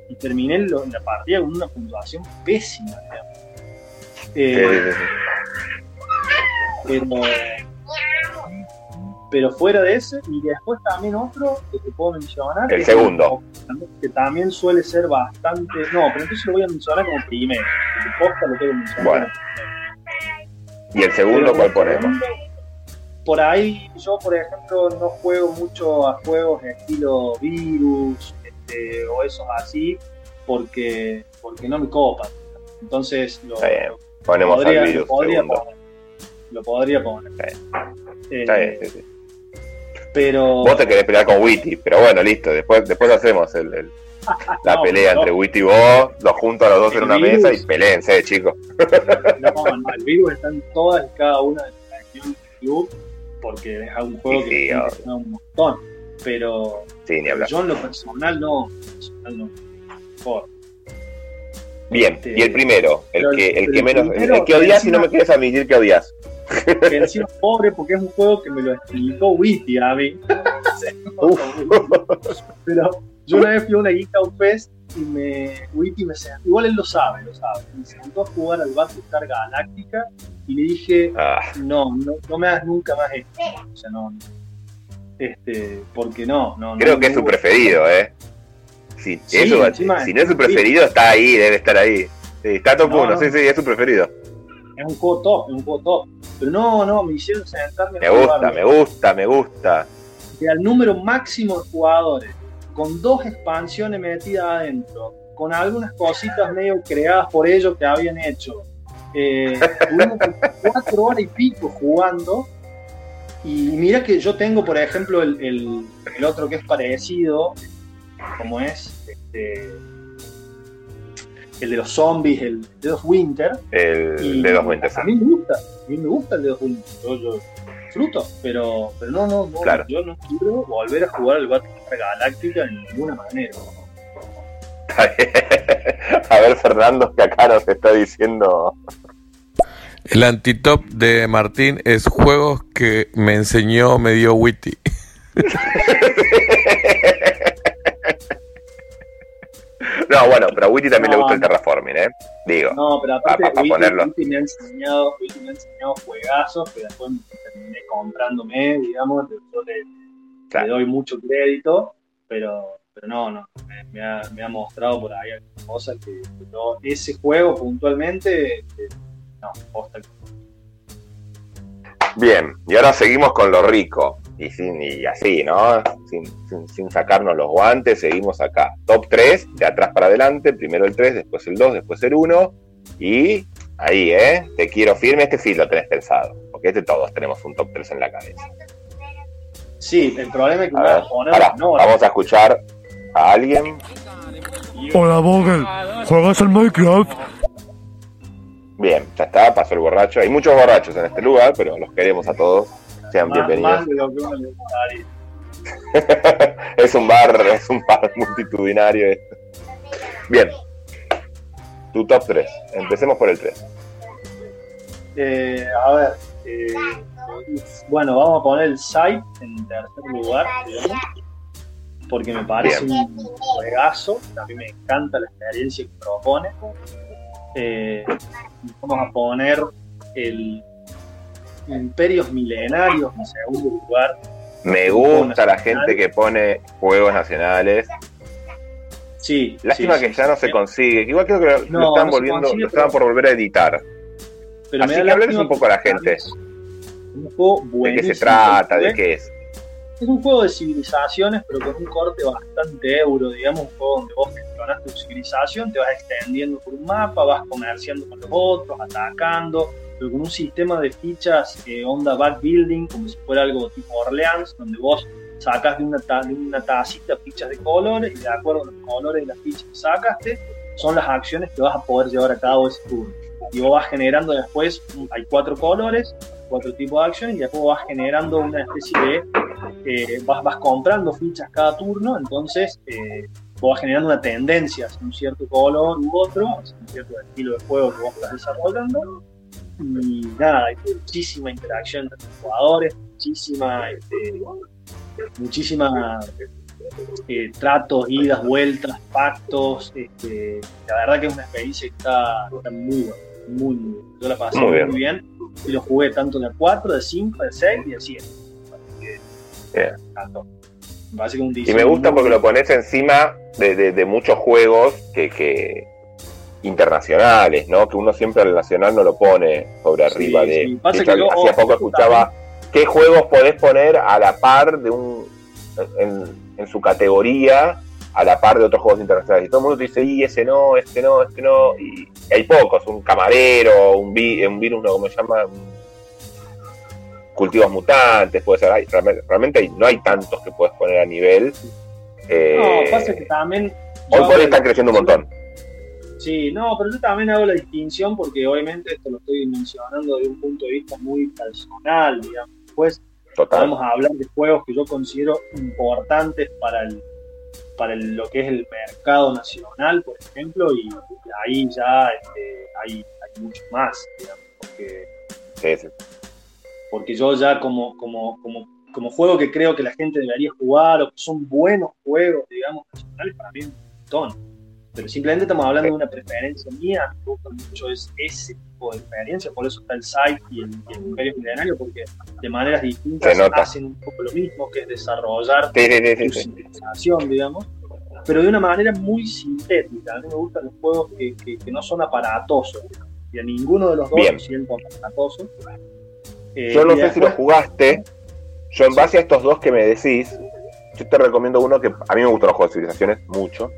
y terminé lo- la partida con una puntuación pésima. Eh, pero, pero fuera de ese, y después también otro que te puedo mencionar. El segundo. Que también suele ser bastante. No, pero entonces lo voy a mencionar como primero. porque posta lo tengo mencionar. Bueno. ¿Y el segundo cuál ponemos? segundo, Por ahí, yo, por ejemplo, no juego mucho a juegos de estilo virus este, o esos así, porque, porque no me copan. Entonces, lo, Está bien. Ponemos podría, al lo virus podría segundo. poner. Lo podría poner. Está Está bien, sí, sí. Pero. Vos te querés pelear con Witty, pero bueno, listo. Después, después hacemos el, el- <laughs> La No, pelea no. entre Witty y vos, los junto a los dos en una virus. mesa y peleense, chicos. <laughs> No, no, el virus está en todas y cada una de las acciones del club, porque es un juego Sí, que sí, funciona un montón. Pero Sí, ni hablar. yo en lo personal no. personal no. Por- Bien, Este, y el primero, el que, el que menos, el, primero, el que odias y no me quieres admitir que odias. que encima pobre porque es un juego que me lo explicó Witty a mí. <laughs> Pero yo una vez fui a una Geek Out Fest y me, Witty me sentó, igual él lo sabe, lo sabe, me sentó a jugar al Battlestar Galáctica y le dije, Ah, no, no, no me hagas nunca más esto. O sea, no, no. Este, porque no, no. creo no, que es su preferido, ¿eh? Si, Sí, eso, encima- si no es su preferido, está ahí, debe estar ahí. Sí, está top No, 1, no. sí, sí, es su preferido. Es un juego top, es un juego top. Pero no, no, me hicieron sentarme Me gusta, jugarlo. me gusta, me gusta. que al número máximo de jugadores, con dos expansiones metidas adentro, con algunas cositas medio creadas por ellos que habían hecho. Eh, tuvimos cuatro horas y pico jugando. Y mira que yo tengo, por ejemplo, el, el- el otro que es parecido, como es este, el de los zombies, el de los Winter. El de dos Winter A mí me gusta, a mí me gusta el de los Winter. Yo, yo disfruto, pero, pero no, no, no, Claro. yo no quiero volver a jugar al Battlestar Galáctica de ninguna manera. <laughs> A ver, Fernando, que acá nos está diciendo. El antitop de Martín es juegos que me enseñó, me dio Witty. <laughs> No, bueno, pero a Witty también le gusta el terraforming, ¿eh? Digo. No, pero aparte, Pa- pa- pa Wiki- ponerlo. Wiki me ha enseñado, Wiki me ha enseñado juegazos que después me terminé comprándome, digamos, yo le, Claro. le doy mucho crédito, pero, pero no, no, me, me ha, me ha mostrado por ahí algunas cosas que, que no- ese juego puntualmente, no, posta Bien, y ahora seguimos con lo rico. Y, sin, y así, ¿no? Sin, sin- sin sacarnos los guantes, seguimos acá. Top 3, de atrás para adelante. Primero el 3, después el 2, después el 1. Y ahí, ¿eh? Te quiero firme. Este sí lo tenés pensado. Porque este todos tenemos un top 3 en la cabeza. Sí, el problema es que A me ver, vas a poner pará, no, vamos a escuchar a alguien. Hola Vogel, ¿juegas al Minecraft? Bien, ya está, pasó el borracho. Hay muchos borrachos en este lugar, pero los queremos a todos. Sean más, bienvenidos. más de lo que uno le gustaría. <laughs> es un bar, es un bar multitudinario. Bien. Tu top 3. Empecemos por el 3. Eh, a ver, eh, bueno, vamos a poner el site en tercer lugar, digamos, porque me parece un juegazo, a mí me encanta la experiencia que propone. Eh, vamos a poner el Imperios Milenarios en segundo lugar. Me gusta la gente que pone juegos nacionales. Sí. Lástima sí, que sí, ya no se consigue. Igual creo que lo, No, lo están no volviendo, consigue, lo estaban por volver a editar. Pero Así que lástima un poco a la gente. Un juego ¿De qué se trata? ¿eh? ¿De qué es? Es un juego de civilizaciones, pero con un corte bastante euro, digamos, un juego donde vos gestionas tu civilización, te vas extendiendo por un mapa, vas comerciando con los otros, atacando, pero con un sistema de fichas que onda backbuilding, como si fuera algo tipo Orleans, donde vos sacas de una, ta- de una tacita fichas de colores y de acuerdo a los colores de las fichas que sacaste, son las acciones que vas a poder llevar a cabo ese turno. Y vos vas generando después, hay cuatro colores, cuatro tipos de acciones, y después vas generando una especie de eh, vas, vas comprando fichas cada turno, entonces eh, vos vas generando una tendencia hacia un cierto color u otro, hacia un cierto estilo de juego que vos estás desarrollando. Y nada, hay muchísima interacción entre los jugadores, muchísima, este, muchísima eh, tratos, idas, vueltas, pactos. Este, la verdad que es una experiencia que está, está muy buena, muy. Yo la pasé Muy muy bien. bien. y lo jugué tanto de 4, de 5, de 6 y de 7. Un Y me gusta porque lo pones encima de, de- de muchos juegos que, que internacionales, ¿no? Que uno siempre al nacional no lo pone sobre Sí, arriba de. sí. Pasa de que yo- hacía poco escuchaba qué juegos podés poner a la par de un en, en su categoría a la par de otros juegos internacionales. Y todo el mundo te dice, y ese no, este no, este no. Y hay pocos, un camarero, un, vi- un virus, no, ¿cómo se llama? Un- Cultivos mutantes, puede ser. Hay- realmente realmente hay- no hay tantos que puedes poner a nivel. Eh, No, pasa que también Hoy por hoy están creciendo un montón. Sí, no, pero yo también hago la distinción porque obviamente esto lo estoy mencionando desde un punto de vista muy personal, digamos. Después Total. podemos hablar de juegos que yo considero importantes para el para el- lo que es el mercado nacional, por ejemplo, y, y ahí ya este, hay, hay mucho más, digamos, porque Sí, sí. Porque yo ya como, como, como, como juego que creo que la gente debería jugar o que son buenos juegos, digamos, nacionales, para mí es un montón. Pero simplemente estamos hablando de una preferencia mía, me gusta mucho es ese tipo de experiencia, por eso está el site y el, y el Imperio Milenario, porque de maneras distintas hacen un poco lo mismo, que es desarrollar Sí, sí, sí, civilización, digamos, pero de una manera muy sintética. A mí me gustan los juegos que, que- que no son aparatosos, y a ninguno de los dos Bien. lo siento aparatoso. Eh, Yo no sé si lo jugaste. Yo, en base a estos dos que me decís, yo te recomiendo uno que a mí me gustan los juegos de civilizaciones mucho.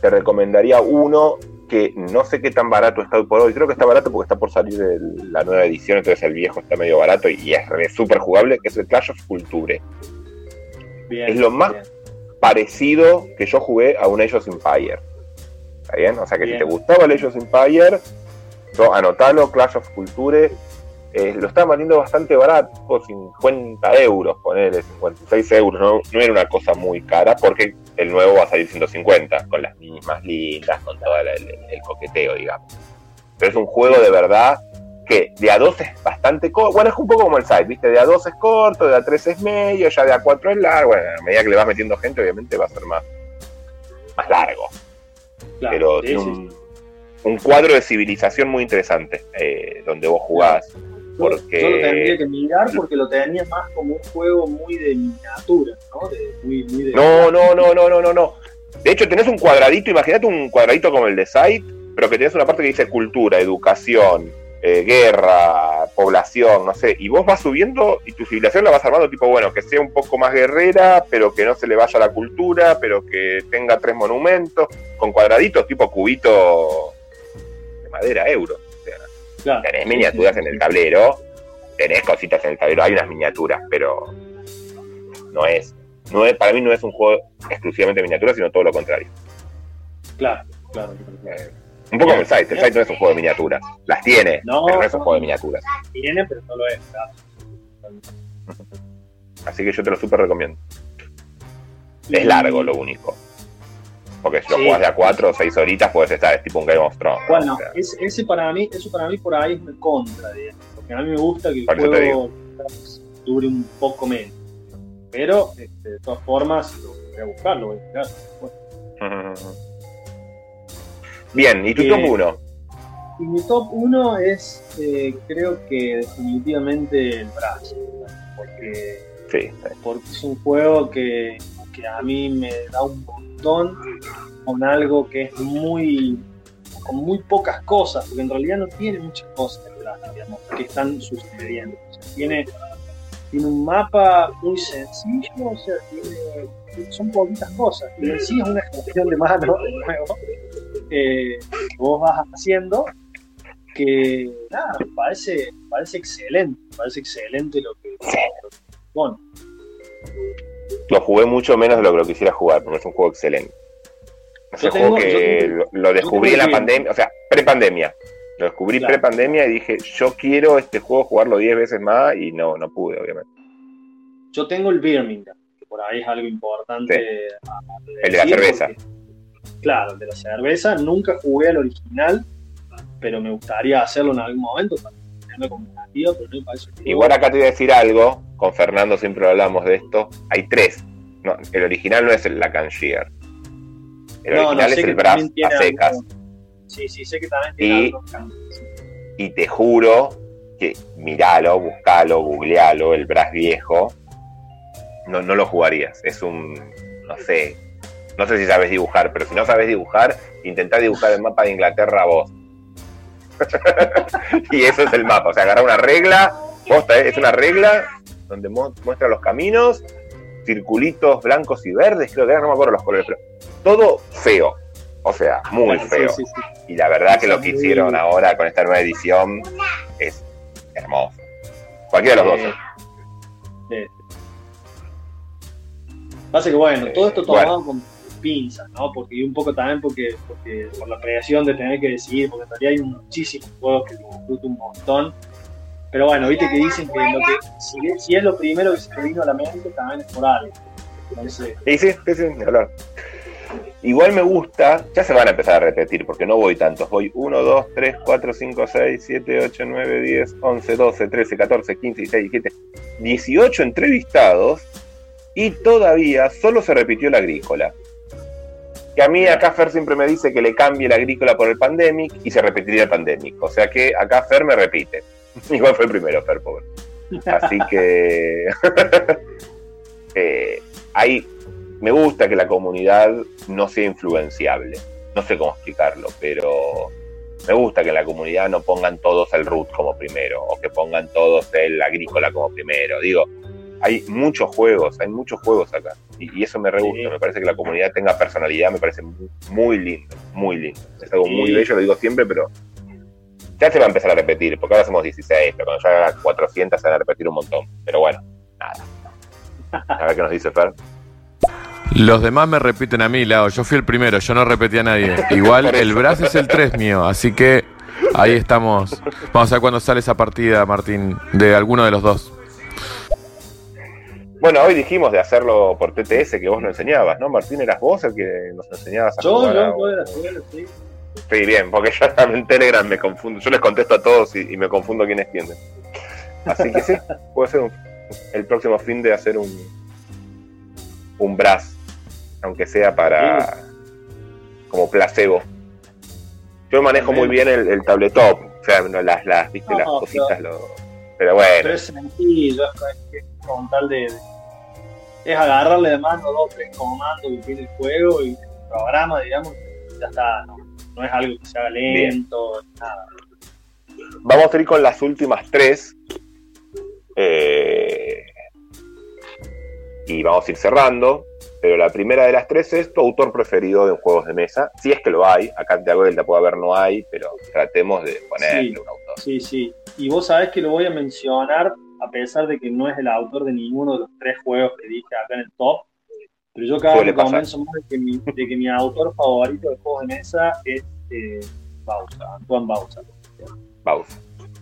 Te recomendaría uno que no sé qué tan barato está hoy por hoy. Creo que está barato porque está por salir de la nueva edición, entonces el viejo está medio barato y es súper jugable, que es el Clash of Culture. Bien, es lo más- bien. Parecido que yo jugué a un Age of Empire. ¿Está bien? O sea que Bien. si te gustaba el Age of Empire, yo anotalo, Clash of Culture. Eh, lo estaban vendiendo bastante barato, por 50 euros, ponerle 56 euros, no, no era una cosa muy cara, porque el nuevo va a salir 150, con las mismas lindas, con todo el, el- el coqueteo, digamos. Pero es un juego de verdad que de a 2 es bastante corto, bueno, es un poco como el site, ¿viste? De a 2 es corto, de a 3 es medio, ya de a 4 es largo, bueno, a medida que le vas metiendo gente, obviamente va a ser más, más largo Claro, pero tiene un, un cuadro de civilización muy interesante eh, donde vos jugás. Porque- Yo, lo tendría que mirar porque lo tenía más como un juego muy de miniatura, ¿no? De, muy, muy de... No, no, no, no, no, no, no. De hecho, tenés un cuadradito, imagínate un cuadradito como el de Site, pero que tenés una parte que dice cultura, educación, eh, guerra, población, no sé, y vos vas subiendo y tu civilización la vas armando tipo, bueno, que sea un poco más guerrera, pero que no se le vaya la cultura, pero que tenga tres monumentos, con cuadraditos tipo cubito de madera, euro. Claro, tenés miniaturas en el tablero, tenés cositas en el tablero, hay unas miniaturas, pero no es, no es, para mí no es un juego exclusivamente de miniaturas, sino todo lo contrario. Claro, claro. claro. Eh, un poco como el site, el site no es un juego de miniaturas, las tiene, No, pero no es un juego de miniaturas. Tiene, pero no lo es. Así que yo te lo súper recomiendo. Es largo lo único. Porque si lo Sí. jugás de a 4 o 6 horitas, puedes estar, es tipo un Game of Thrones. ¿no? Bueno, O sea, ese, ese para mí, eso para mí por ahí es una contra, digamos, porque a mí me gusta que el juego dure un poco menos. Pero, este, de todas formas, lo voy a buscar, lo voy a mirar. Bueno, <laughs> Bien, ¿y tu Eh, top 1? Y mi top 1 es, eh, creo que definitivamente el Brasil, porque, Sí, porque es un juego que, que a mí me da un montón con algo que es muy, con muy pocas cosas, porque en realidad no tiene muchas cosas digamos, que están sucediendo. Tiene, tiene un mapa muy sencillo, o sea, tiene, son poquitas cosas, y en sí es una ejecución de mano, <laughs> de nuevo, eh, que vos vas haciendo que parece, parece excelente, parece excelente lo que, lo. Lo jugué mucho menos de lo que lo quisiera jugar, pero es un juego excelente. Es un juego que yo lo, lo descubrí en la pandemia, o sea, pre-pandemia. Lo descubrí Claro. pre-pandemia y dije, yo quiero este juego jugarlo 10 veces más y no, no pude, obviamente. Yo tengo el Birmingham, que por ahí es algo importante. a- a El de la cerveza. porque- claro, el de la cerveza. Nunca jugué al original, pero me gustaría hacerlo en algún momento para tenerlo como pero no me parece un Igual acá te voy a decir algo, con Fernando siempre hablamos de esto, hay tres. No, el original no es el Lacan Shear. El No, no, original sé es el Brass a secas. algo- Sí, sí, sé que también tiene Y-. Y te juro que miralo, buscalo, googlealo, el Brass viejo. No, no lo jugarías. Es un, no sé, no sé si sabes dibujar, pero si no sabes dibujar, intentá dibujar el mapa de Inglaterra vos. <laughs> y eso es el mapa. O sea, agarra una regla, posta, ¿eh? es una regla donde mu- muestra los caminos, circulitos blancos y verdes, creo que era, no me acuerdo los colores, pero todo feo. O sea, muy feo. sí, sí. Y la verdad que lo que hicieron ahora con esta nueva edición es hermoso. Cualquiera de los dos. Pasa que bueno, todo esto Bueno. tomado con, pinzas, ¿no? Porque y un poco también porque, porque por la presión de tener que decidir, porque en realidad hay muchísimos juegos que disfruto un montón. Pero bueno, viste que dicen que, lo que si, es- si es lo primero que se te vino a la mente, también es por algo. Sí, sí, sí, sí, hablar. Igual me gusta, ya se van a empezar a repetir porque no voy tantos. Voy 1, 2, 3, 4, 5, 6, 7, 8, 9, 10, 11, 12, 13, 14, 15, 16, 17, 18 entrevistados y todavía solo se repitió la agrícola. A mí acá Fer siempre me dice que le cambie la agrícola por el pandemic y se repetiría el pandemic. O sea que acá Fer me repite. <laughs> Igual fue el primero, Fer, pobre. Así que <laughs> eh, hay, me gusta que la comunidad no sea influenciable. No sé cómo explicarlo, pero me gusta que en la comunidad no pongan todos el root como primero o que pongan todos el agrícola como primero. Digo, hay muchos juegos, hay muchos juegos acá y, y eso me re gusta. Sí. Me parece que la comunidad tenga personalidad, me parece muy, muy lindo, muy lindo. Es algo muy bello, lo digo siempre, pero ya se va a empezar a repetir, porque ahora somos 16, pero cuando ya haga 400 se van a repetir un montón. Pero bueno, nada. A ver qué nos dice Fer. Los demás me repiten a mí, Lao. Yo fui el primero, yo no repetí a nadie. <laughs> Igual el. Brass es el 3 mío, así que ahí estamos. Vamos a ver cuándo sale esa partida, Martín, de alguno de los dos. Bueno, hoy dijimos de hacerlo por TTS que vos nos enseñabas, ¿no? Martín, eras vos el que nos enseñabas a yo, yo, yo era sí. Sí, bien, porque yo en Telegram me confundo. Yo les contesto a todos y, y me confundo quién es quién. Así que sí, puede ser un- el próximo fin de hacer un un brass, aunque sea para como placebo. Yo manejo muy bien el, el tabletop, o sea, no, las, las, viste, las No, cositas, lo- pero bueno, Pero es sencillo, es, es con tal de, de- Es agarrarle de mano dos tres comandos que tiene el juego y el programa, digamos, ya está. No, no es algo que se haga lento, nada. Vamos a ir con las últimas tres. eh, y vamos a ir cerrando. Pero la primera de las tres es tu autor preferido de juegos de mesa. Si es que lo hay. Acá de vuelta puede haber, no hay. Pero tratemos de ponerle Sí. un autor. Sí, sí. Y vos sabés que lo voy a mencionar a pesar de que no es el autor de ninguno de los tres juegos que dije acá en el top. Pero yo cada vez convenzo más de que, mi, de que mi autor favorito de juegos de mesa es eh, Bausa, Antoine Bausa. Bausa.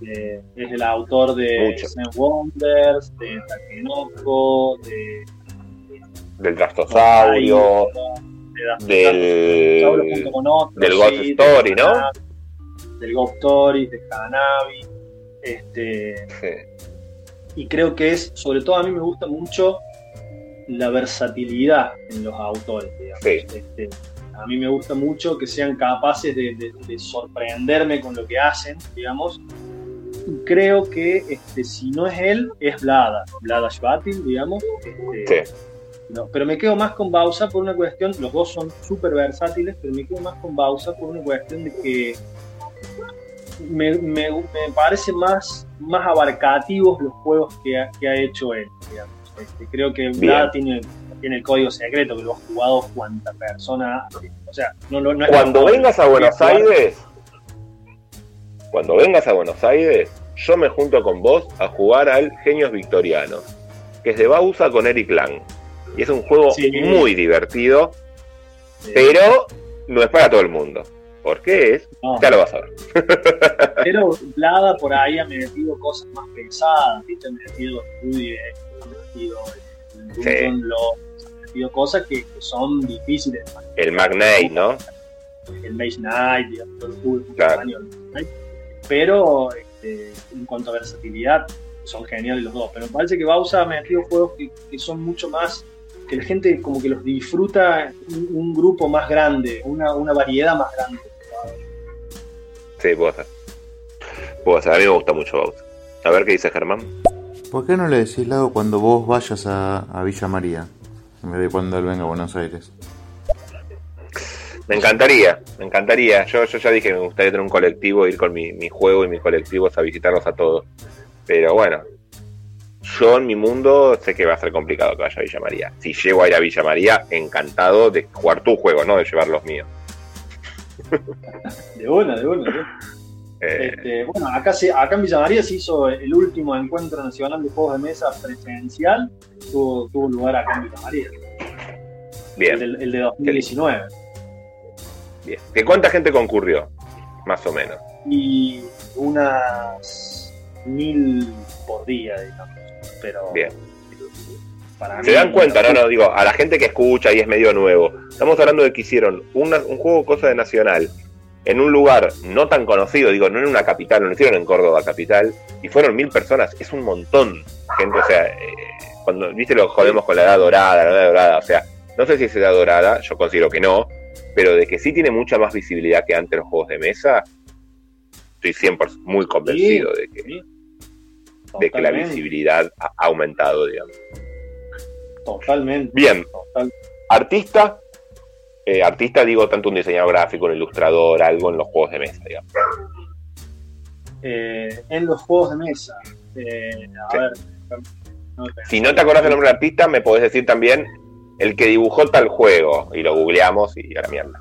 Eh, es el autor de. Seven Wonders, de Takenoko, de Del de Drastosaurio Del. del Ghost Story, ¿no? Del Ghost Story, de Hanabi. Este, sí, y creo que es, sobre todo a mí me gusta mucho la versatilidad en los autores. Sí. Este, a mí me gusta mucho que sean capaces de, de- de sorprenderme con lo que hacen, digamos. Y creo que este, si no es él, es Blada, Blada Shvatil, digamos. Este, sí. no, pero me quedo más con Bausa por una cuestión, los dos son súper versátiles, pero me quedo más con Bausa por una cuestión de que me, me, me parece más, más abarcativos los juegos que ha, que ha hecho él. digamos. Este, creo que. Vlad tiene, tiene el código secreto, que lo ha jugado cuanta persona. O sea, no, lo- no es Cuando vengas a Buenos Aires, cuando vengas a Buenos Aires, yo me junto con vos a jugar al Genios Victorianos, que es de Bausa con Eric Lang. Y es un juego Sí. muy divertido, pero no es para todo el mundo. ¿Por qué es? no. Ya lo vas a ver. <laughs> Pero Blada por ahí ha metido cosas más pesadas, ¿viste? Ha metido Rudy, eh, ha metido eh, Sí. Ha metido cosas que, que son difíciles. El Magnate, ¿no? el Mage Knight, digamos, todo el es Claro. Pero este, en cuanto a versatilidad, son geniales los dos. Pero me parece que Bausa ha metido juegos que, que son mucho más, que la gente como que los disfruta un, un grupo más grande, una, una variedad más grande. Sí, puedo hacer. Puedo hacer. A mí me gusta mucho Bausa. A ver qué dice Germán. ¿Por qué no le decís lado cuando vos vayas a, a Villa María? En vez de cuando él venga a Buenos Aires. Me encantaría, me encantaría. Yo, yo ya dije que me gustaría tener un colectivo, ir con mi, mi juego y mis colectivos a visitarlos a todos. Pero bueno, yo en mi mundo sé que va a ser complicado que vaya a Villa María. Si llego a ir a Villa María, encantado de jugar tu juego, no de llevar los míos. De una, de una. de una. Eh, Este, bueno, acá, se, acá en Villa María se hizo el último encuentro nacional de juegos de mesa presencial. Tuvo, tuvo lugar acá en Villa María. Bien. El, del- el de 2019. Bien. ¿Que cuánta gente concurrió? Más o menos. Y unas mil por día, digamos. Pero Bien. Para ¿Se mí- dan cuenta? No, no, digo, a la gente que escucha y es medio nuevo. Estamos hablando de que hicieron una- un juego cosa de Nacional en un lugar no tan conocido, digo, no en una capital, no lo hicieron en Córdoba capital, y fueron mil personas, es un montón, gente, o sea, eh, cuando, viste, lo jodemos con la edad dorada, la edad dorada, o sea, no sé si es edad dorada, yo considero que no, pero de que sí tiene mucha más visibilidad que antes los juegos de mesa, estoy 100% muy convencido de que, Sí. de que la visibilidad ha aumentado, digamos. Totalmente. Bien, Total- artista, eh, artista digo tanto un diseñador gráfico, un ilustrador, algo en los juegos de mesa, digamos. eh, en los juegos de mesa. Eh, a Sí. ver. no te- Si no te acordás del nombre del artista, me podés decir también el que dibujó tal juego, y lo googleamos y a la mierda.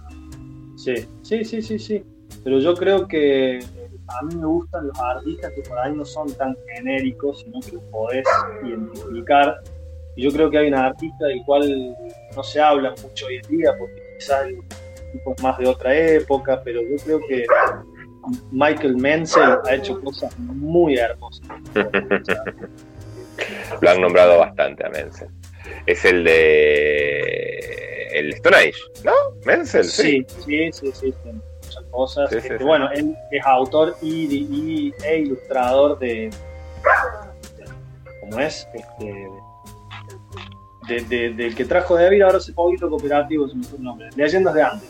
Sí, sí, sí, sí, sí. Pero yo creo que a mí me gustan los artistas que por ahí no son tan genéricos, sino que los podés identificar. Y yo creo que hay un artista del cual no se habla mucho hoy en día, porque quizás el tipo es más de otra época, pero yo creo que Michael Menzel ha hecho cosas muy hermosas. <laughs> Lo han nombrado bastante a Menzel. Es el de. El Stone Age, ¿no? Menzel, sí. Sí, sí, sí, muchas cosas. Sí, sí, Este. Bueno, él es autor y, y- e ilustrador de. ¿Cómo es? Este, de, de- del que trajo David, ahora hace poquito cooperativo, se me fue el nombre. Leyendas de antes.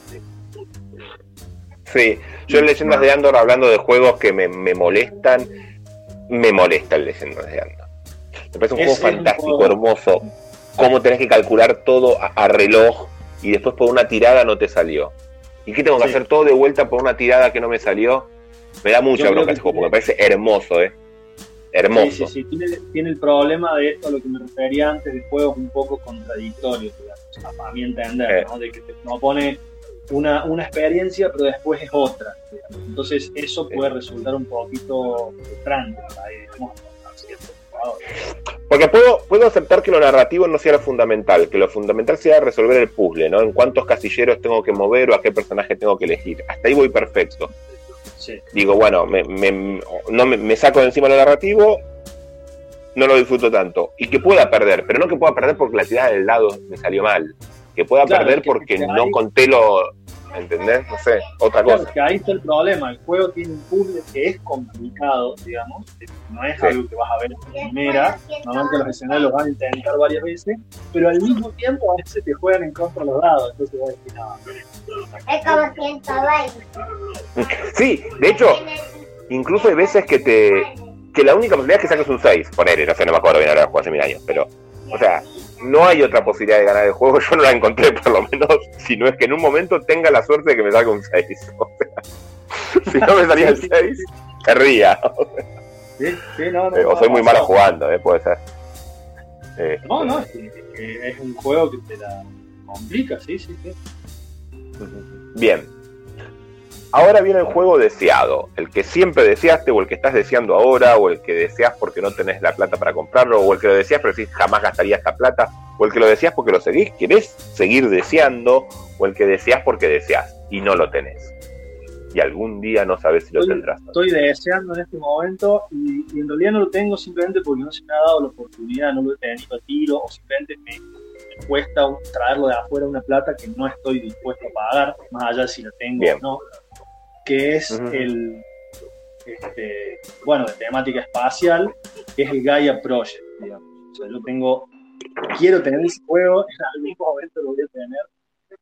sí. Yo en Leyendas de Andor, hablando de juegos que me, me molestan, me molesta el Leyendas de Andor. Me parece un Es- juego fantástico, juego- hermoso. Cómo tenés que calcular todo a, a reloj y después por una tirada no te salió. ¿Y qué tengo que Sí. hacer todo de vuelta por una tirada que no me salió? Me da mucha Yo bronca ese juego, porque me parece hermoso, ¿eh? Hermoso. Sí, sí, sí. Tiene, tiene el problema de esto a lo que me refería antes de juegos un poco contradictorios, digamos, a, mi entender, Eh. ¿no? De que te propone una, una experiencia, pero después es otra. digamos. Entonces, eso puede resultar un poquito frustrante para. Porque puedo, puedo aceptar que lo narrativo no sea lo fundamental, que lo fundamental sea resolver el puzzle, ¿no? En cuántos casilleros tengo que mover o a qué personaje tengo que elegir. Hasta ahí voy perfecto. Sí, Digo, bueno, me, me- no me, me saco de encima lo narrativo, no lo disfruto tanto. Y que pueda perder, pero no que pueda perder porque la tirada del lado me salió mal. Que pueda Claro, perder que- porque que no conté lo. ¿Entendés? No sé, otra Claro, cosa. que ahí está el problema. El juego tiene un puzzle que es complicado, digamos. No es Sí. algo que vas a ver en primera. Normalmente los escenarios los van a intentar varias veces. Pero al mismo tiempo a veces te juegan en contra los dados. Entonces vas a decir, no, Es como 120. Sí, de hecho, incluso hay veces que te. que la única posibilidad es que saques un 6, poner, no sé, no me acuerdo bien ahora, jugué hace mil años, pero. O sea, no hay otra posibilidad de ganar el juego, <laughs> yo no la encontré por lo menos, si no es que en un momento tenga la suerte de que me salga un 6. <laughs> O sea, si no me salía el 6, perdía. Sí, sí, no, no, Eh, o soy muy malo jugando, eh, puede ser. Eh, No, no, es que es un juego que te la complica, sí, sí, sí. Bien. Ahora viene el juego deseado, el que siempre deseaste o el que estás deseando ahora o el que deseas porque no tenés la plata para comprarlo o el que lo deseas pero decís jamás gastaría esta plata o el que lo deseas porque lo seguís, querés seguir deseando o el que deseas porque deseas y no lo tenés. Y algún día no sabes si lo Estoy- tendrás. Estoy deseando en este momento y, y en realidad no lo tengo simplemente porque no se me ha dado la oportunidad, no lo he tenido a tiro o simplemente me, me cuesta traerlo de afuera una plata que no estoy dispuesto a pagar, más allá de si la tengo Bien. o no, que es el, este, bueno, de temática espacial, que es el Gaia Project, digamos. O sea, yo tengo, quiero tener ese juego, <laughs> en algún momento lo voy a tener,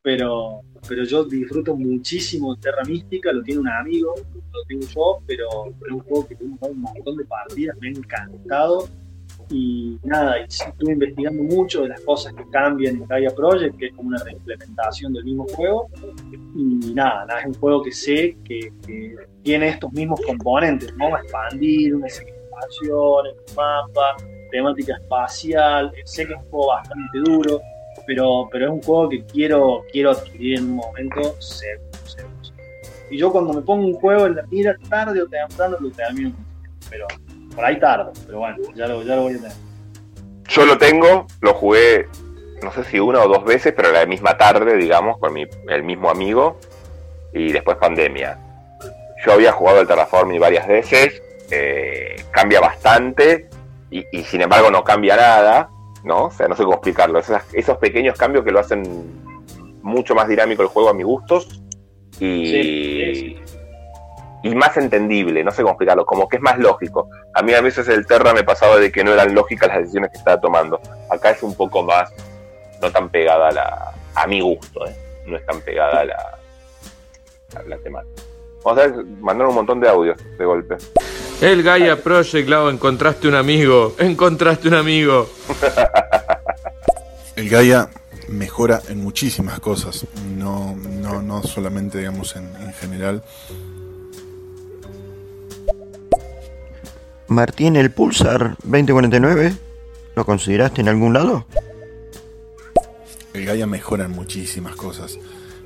pero, pero yo disfruto muchísimo de Terra Mística, lo tiene un amigo, lo tengo yo, pero pero es un juego que tengo un montón de partidas, me ha encantado. Y nada, y estuve investigando mucho de las cosas que cambian en Gaia Project, que es como una reimplementación del mismo juego. Y nada, nada es un juego que sé que, tiene estos mismos componentes, ¿no? Expandir, una segmentación, el mapa, temática espacial. Sé que es un juego bastante duro, pero, pero es un juego que quiero, quiero adquirir en un momento seguro, seguro. Y yo cuando me pongo un juego en la mira, tarde o temprano lo termino. Pero por ahí tarde, pero bueno, ya lo, ya lo voy a tener. Yo lo tengo, lo jugué no sé si una o dos veces, pero la misma tarde, digamos, con mi, el mismo amigo, y después pandemia. Yo había jugado el Terraforming varias veces, eh, cambia bastante, y, y, sin embargo no cambia nada, ¿no? O sea, no sé cómo explicarlo. Esos, esos pequeños cambios que lo hacen mucho más dinámico el juego a mis gustos, y, Sí, sí. Y más entendible, no sé cómo explicarlo, como que es más lógico. A mí a veces el Terra me pasaba de que no eran lógicas las decisiones que estaba tomando. Acá es un poco más, no tan pegada a la, a mi gusto, ¿eh? no es tan pegada a la, a la temática. Vamos a ver, mandaron un montón de audios de golpe. El Gaia Project, Lau, encontraste un amigo. Encontraste un amigo. <laughs> El Gaia mejora en muchísimas cosas, no, no, no solamente digamos en, en general. Martín, el Pulsar 2049, ¿lo consideraste en algún lado? El Gaia mejora en muchísimas cosas.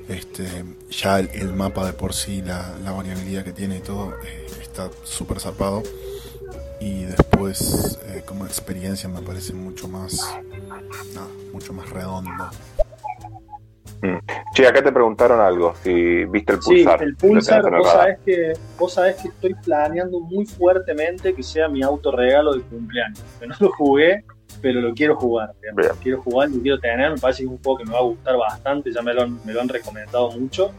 Este, ya el, mapa de por sí, la, variabilidad que tiene y todo, eh, está súper zarpado. Y después, eh, como experiencia, me parece mucho más, mucho más redondo. Mm. Che, acá te preguntaron algo, si viste el Sí, pulsar. el Pulsar, el vos sabés, que, vos sabés que estoy planeando muy fuertemente que sea mi autorregalo de cumpleaños. Que no lo jugué, pero lo quiero jugar. Lo quiero jugar, lo quiero tener. Me parece que es un juego que me va a gustar bastante. Ya me lo han, me lo han recomendado mucho.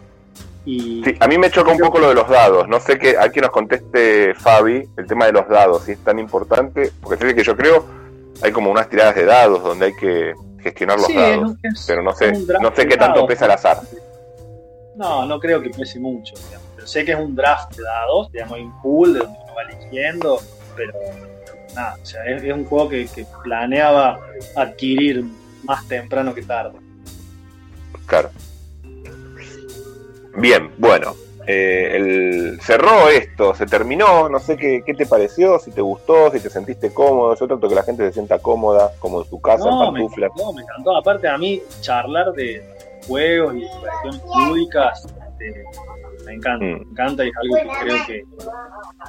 Y Sí, a mí me choca un poco lo de los dados. No sé que hay que nos conteste Fabi el tema de los dados, si es tan importante, porque sé que yo creo hay como unas tiradas de dados donde hay que gestionar los Sí, dados, es- pero no sé, no sé qué tanto pesa el azar. No, no creo que pese mucho. digamos. Pero sé que es un draft de dados, digamos, hay un pool de donde uno va eligiendo, pero nada, o sea, es, es un juego que, que planeaba adquirir más temprano que tarde. Claro. Bien, bueno. Eh, el, cerró esto, se terminó, no sé qué, qué te pareció, si te gustó, si te sentiste cómodo, yo trato que la gente se sienta cómoda, como en su casa, No, en me pantuflas. encantó, me encantó. Aparte, a mí, charlar de juegos y cuestiones lúdicas este, me encanta. Mm. Me encanta y es algo que creo que,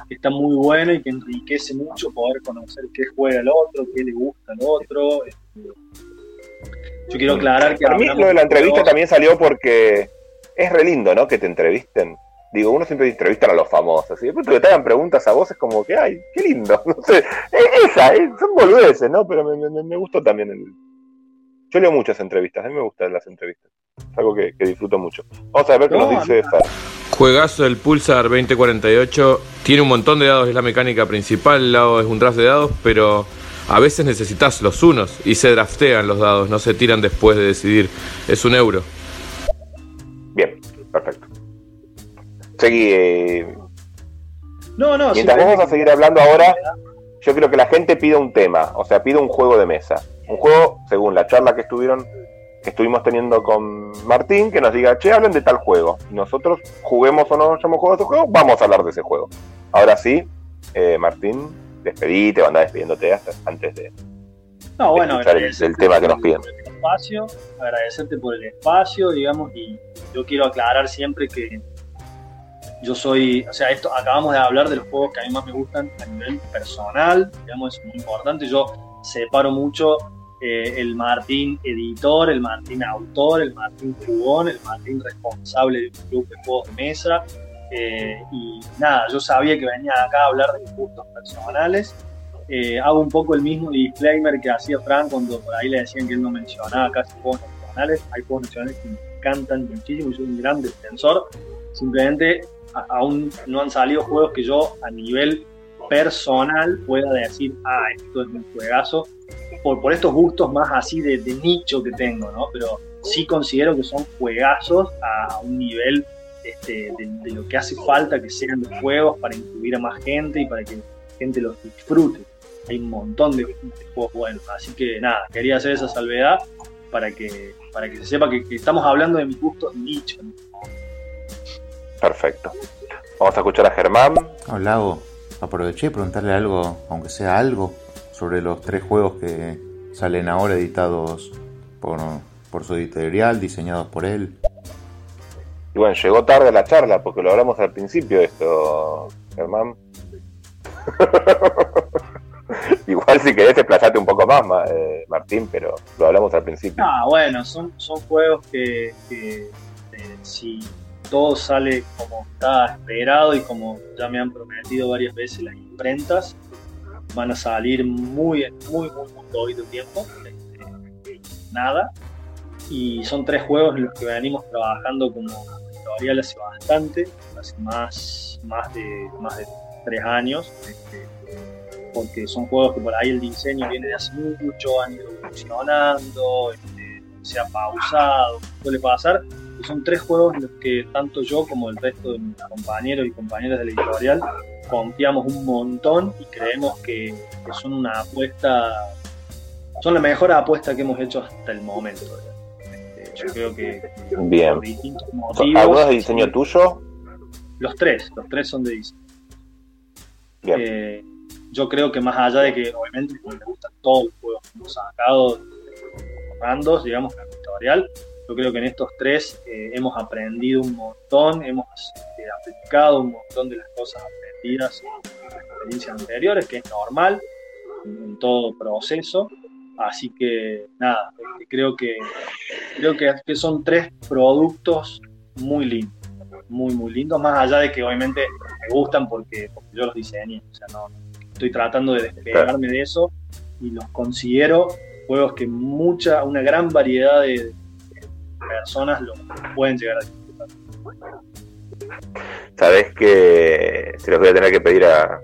que está muy bueno y que enriquece mucho poder conocer qué juega el otro, qué le gusta al otro. este. Yo quiero aclarar que. Para mí lo de la entrevista también salió porque es re lindo, ¿no? Que te entrevisten. Digo, uno siempre entrevistan a los famosos. Y de pronto que te hagan preguntas a vos es como que, ay, qué lindo. <laughs> No sé, es- esa, es- son boludeces, ¿no? Pero me, me- me gustó también. El... Yo leo muchas entrevistas, a mí me gustan las entrevistas. Es algo que, que disfruto mucho. Vamos a ver qué No, nos dice Fer. Juegazo del Pulsar 2048. Tiene un montón de dados, es la mecánica principal. El lado es un draft de dados, pero a veces necesitas los unos y se draftean los dados, no se tiran después de decidir. Es un euro. Bien, perfecto. Seguí. eh, No, no, Mientras simplemente vamos a seguir hablando ahora, yo quiero que la gente pida un tema, o sea, pida un juego de mesa. Un juego, según la charla que estuvieron, que estuvimos teniendo con Martín, que nos diga, che, hablen de tal juego. Y nosotros, juguemos o no hayamos jugado ese juego, vamos a hablar de ese juego. Ahora sí, eh, Martín, despedite o andá despidiéndote hasta antes de, No, bueno, escuchar el, tema que nos piden. Espacio, agradecerte por el espacio, digamos, y yo quiero aclarar siempre que yo soy, o sea, esto acabamos de hablar de los juegos que a mí más me gustan a nivel personal, digamos, es muy importante. Yo separo mucho eh, el Martín editor, el Martín autor, el Martín jugón, el Martín responsable de un club de juegos de mesa. eh, y nada, yo sabía que venía acá a hablar de gustos personales. Eh, hago un poco el mismo disclaimer que hacía Frank cuando por ahí le decían que él no mencionaba casi juegos nacionales. Hay juegos nacionales que me encantan muchísimo y soy un gran defensor. Simplemente aún no han salido juegos que yo a nivel personal pueda decir, ah, esto es un juegazo, por, por estos gustos más así de, nicho que tengo, ¿no? Pero sí considero que son juegazos a un nivel este, de, de lo que hace falta que sean los juegos para incluir a más gente y para que gente los disfrute. Hay un montón de, de juegos buenos, así que nada, quería hacer esa salvedad para que, para que se sepa que, que estamos hablando de mis gustos nicho. Perfecto. Vamos a escuchar a Germán. Hola, Lago. Aproveché de preguntarle algo, aunque sea algo, sobre los tres juegos que salen ahora editados por, por su editorial, diseñados por él. Y bueno, llegó tarde la charla porque lo hablamos al principio de esto, Germán. <laughs> <laughs> Igual si querés explayate un poco más, eh, Martín, pero lo hablamos al principio. Ah, bueno, son, son juegos que, que, eh, si todo sale como está esperado y como ya me han prometido varias veces las imprentas, van a salir muy, muy, muy, muy poquito tiempo. este, nada. Y son tres juegos en los que venimos trabajando como editorial hace bastante, hace más, más, de, más de tres años. este, porque son juegos que por ahí el diseño viene de hace mucho, han ido evolucionando, este, se ha pausado, suele pasar. Y son tres juegos en los que tanto yo como el resto de mis compañeros y compañeras de la editorial confiamos un montón y creemos que, que son una apuesta, son la mejor apuesta que hemos hecho hasta el momento. Este, yo creo que Bien. por distintos motivos. ¿Algunos de diseño tuyo? Los tres, los tres son de diseño. Bien. Eh, yo creo que más allá de que obviamente me gustan todos los juegos que hemos sacado randos, digamos, la editorial, yo creo que en estos tres eh, hemos aprendido un montón, hemos este, aplicado un montón de las cosas aprendidas en las experiencias anteriores, que es normal en, en todo proceso. Así que nada, este, creo que creo que, que son tres productos muy lindos, muy muy lindos, más allá de que obviamente me gustan porque, porque yo los diseñé, o sea, no, estoy tratando de despegarme de eso y los considero juegos que mucha, una gran variedad de, personas lo pueden llegar a disfrutar. Sabés que se los voy a tener que pedir a,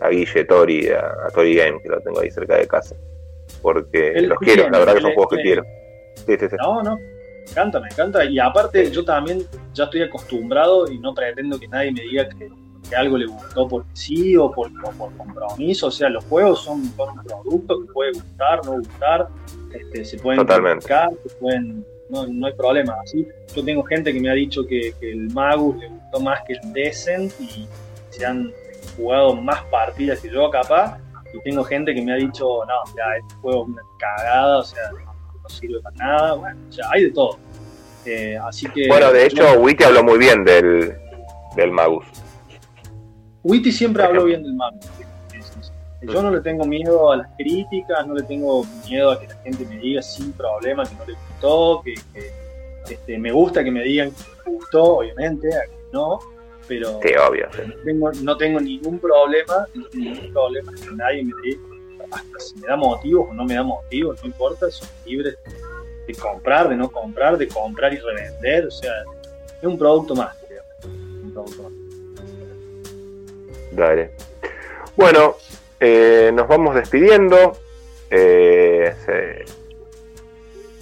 a Guille Tori, a, a Tori Game, que lo tengo ahí cerca de casa. Porque los quiero, la verdad que son juegos que quiero. Sí, sí, sí. No, no, me encanta, me encanta. Y aparte, yo también ya estoy acostumbrado y no pretendo que nadie me diga que, que algo le gustó porque sí o por, o por compromiso. O sea, los juegos son, son un producto que puede gustar, no gustar, este, se pueden criticar, se pueden, no, no hay problema. Así, yo tengo gente que me ha dicho que, que el Magus le gustó más que el Descent y se han jugado más partidas que yo capaz. Y tengo gente que me ha dicho, no, ya, este juego es una cagada, o sea, no sirve para nada. Bueno, o sea, hay de todo. Eh, así que. Bueno, de hecho, Witty habló muy bien del, del Magus. Witty siempre habló bien del sí. Yo no le tengo miedo a las críticas, no le tengo miedo a que la gente me diga sin problema que no le gustó, que, que, este, me gusta que me digan que me gustó, obviamente, a que no, pero Sí, obvio. sí. no tengo, no tengo ningún problema, no tengo ningún problema que nadie me diga, hasta si me da motivos o no me da motivos, no importa, son libres de comprar, de no comprar, de comprar y revender, o sea, es un producto más, creo. Un producto más. Dale. Bueno, eh, nos vamos despidiendo. Eh,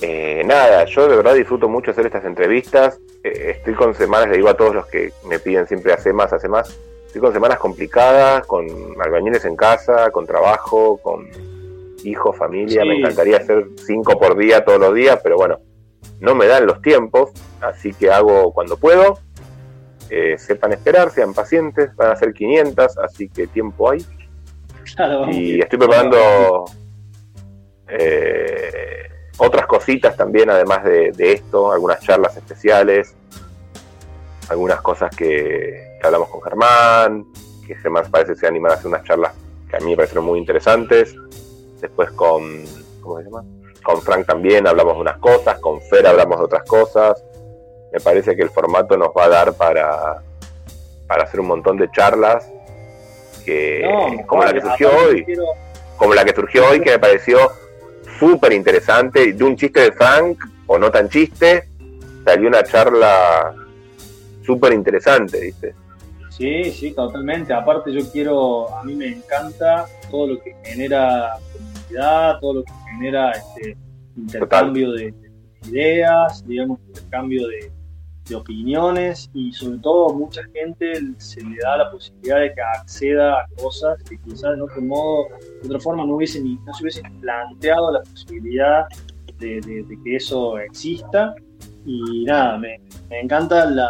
eh, nada, yo de verdad disfruto mucho hacer estas entrevistas. Eh, estoy con semanas, le digo a todos los que me piden siempre hace más, hace más. Estoy con semanas complicadas, con albañiles en casa, con trabajo, con hijos, familia. Sí. Me encantaría hacer cinco por día todos los días, pero bueno, no me dan los tiempos, así que hago cuando puedo. Eh, sepan esperar, sean pacientes, van a ser 500, así que tiempo hay. Claro, Y estoy preparando eh, otras cositas también, además de, de esto, algunas charlas especiales, algunas cosas que, que hablamos con Germán, que Germán parece que se anima a hacer unas charlas que a mí me parecieron muy interesantes. Después con, ¿cómo se llama? Con Frank también hablamos de unas cosas, con Fer hablamos de otras cosas. Me parece que el formato nos va a dar para, para hacer un montón de charlas que, No, como la que surgió hoy como la que surgió hoy, que me pareció súper interesante, de un chiste de Frank, o no tan chiste, salió una charla súper interesante, ¿viste? Sí, sí, totalmente. Aparte yo quiero, a mí me encanta todo lo que genera comunidad, todo lo que genera este intercambio de, de ideas, digamos, intercambio de, de opiniones y sobre todo mucha gente se le da la posibilidad de que acceda a cosas que quizás de otro modo, de otra forma no hubiesen ni- no se hubiesen planteado la posibilidad de, de- de que eso exista. Y nada, me, me encanta la,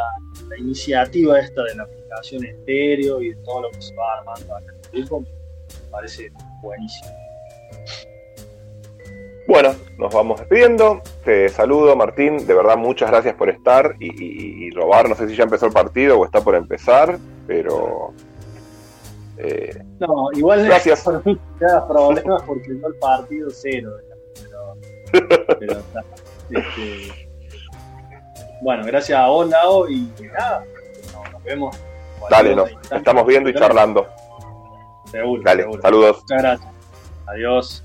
la iniciativa esta de la aplicación estéreo y de todo lo que se va armando acá me parece buenísimo. Bueno, nos vamos despidiendo. Te saludo, Martín. De verdad, muchas gracias por estar y, y- y robar. No sé si ya empezó el partido o está por empezar, pero Eh, No, igual Gracias. por mí no problemas porque yo el partido cero. Pero, pero está. Este, bueno, gracias a vos, Lau, y nada, no, nos vemos. dale, nos estamos viendo y charlando. Seguro, Dale, seguro. saludos. Muchas gracias. Adiós.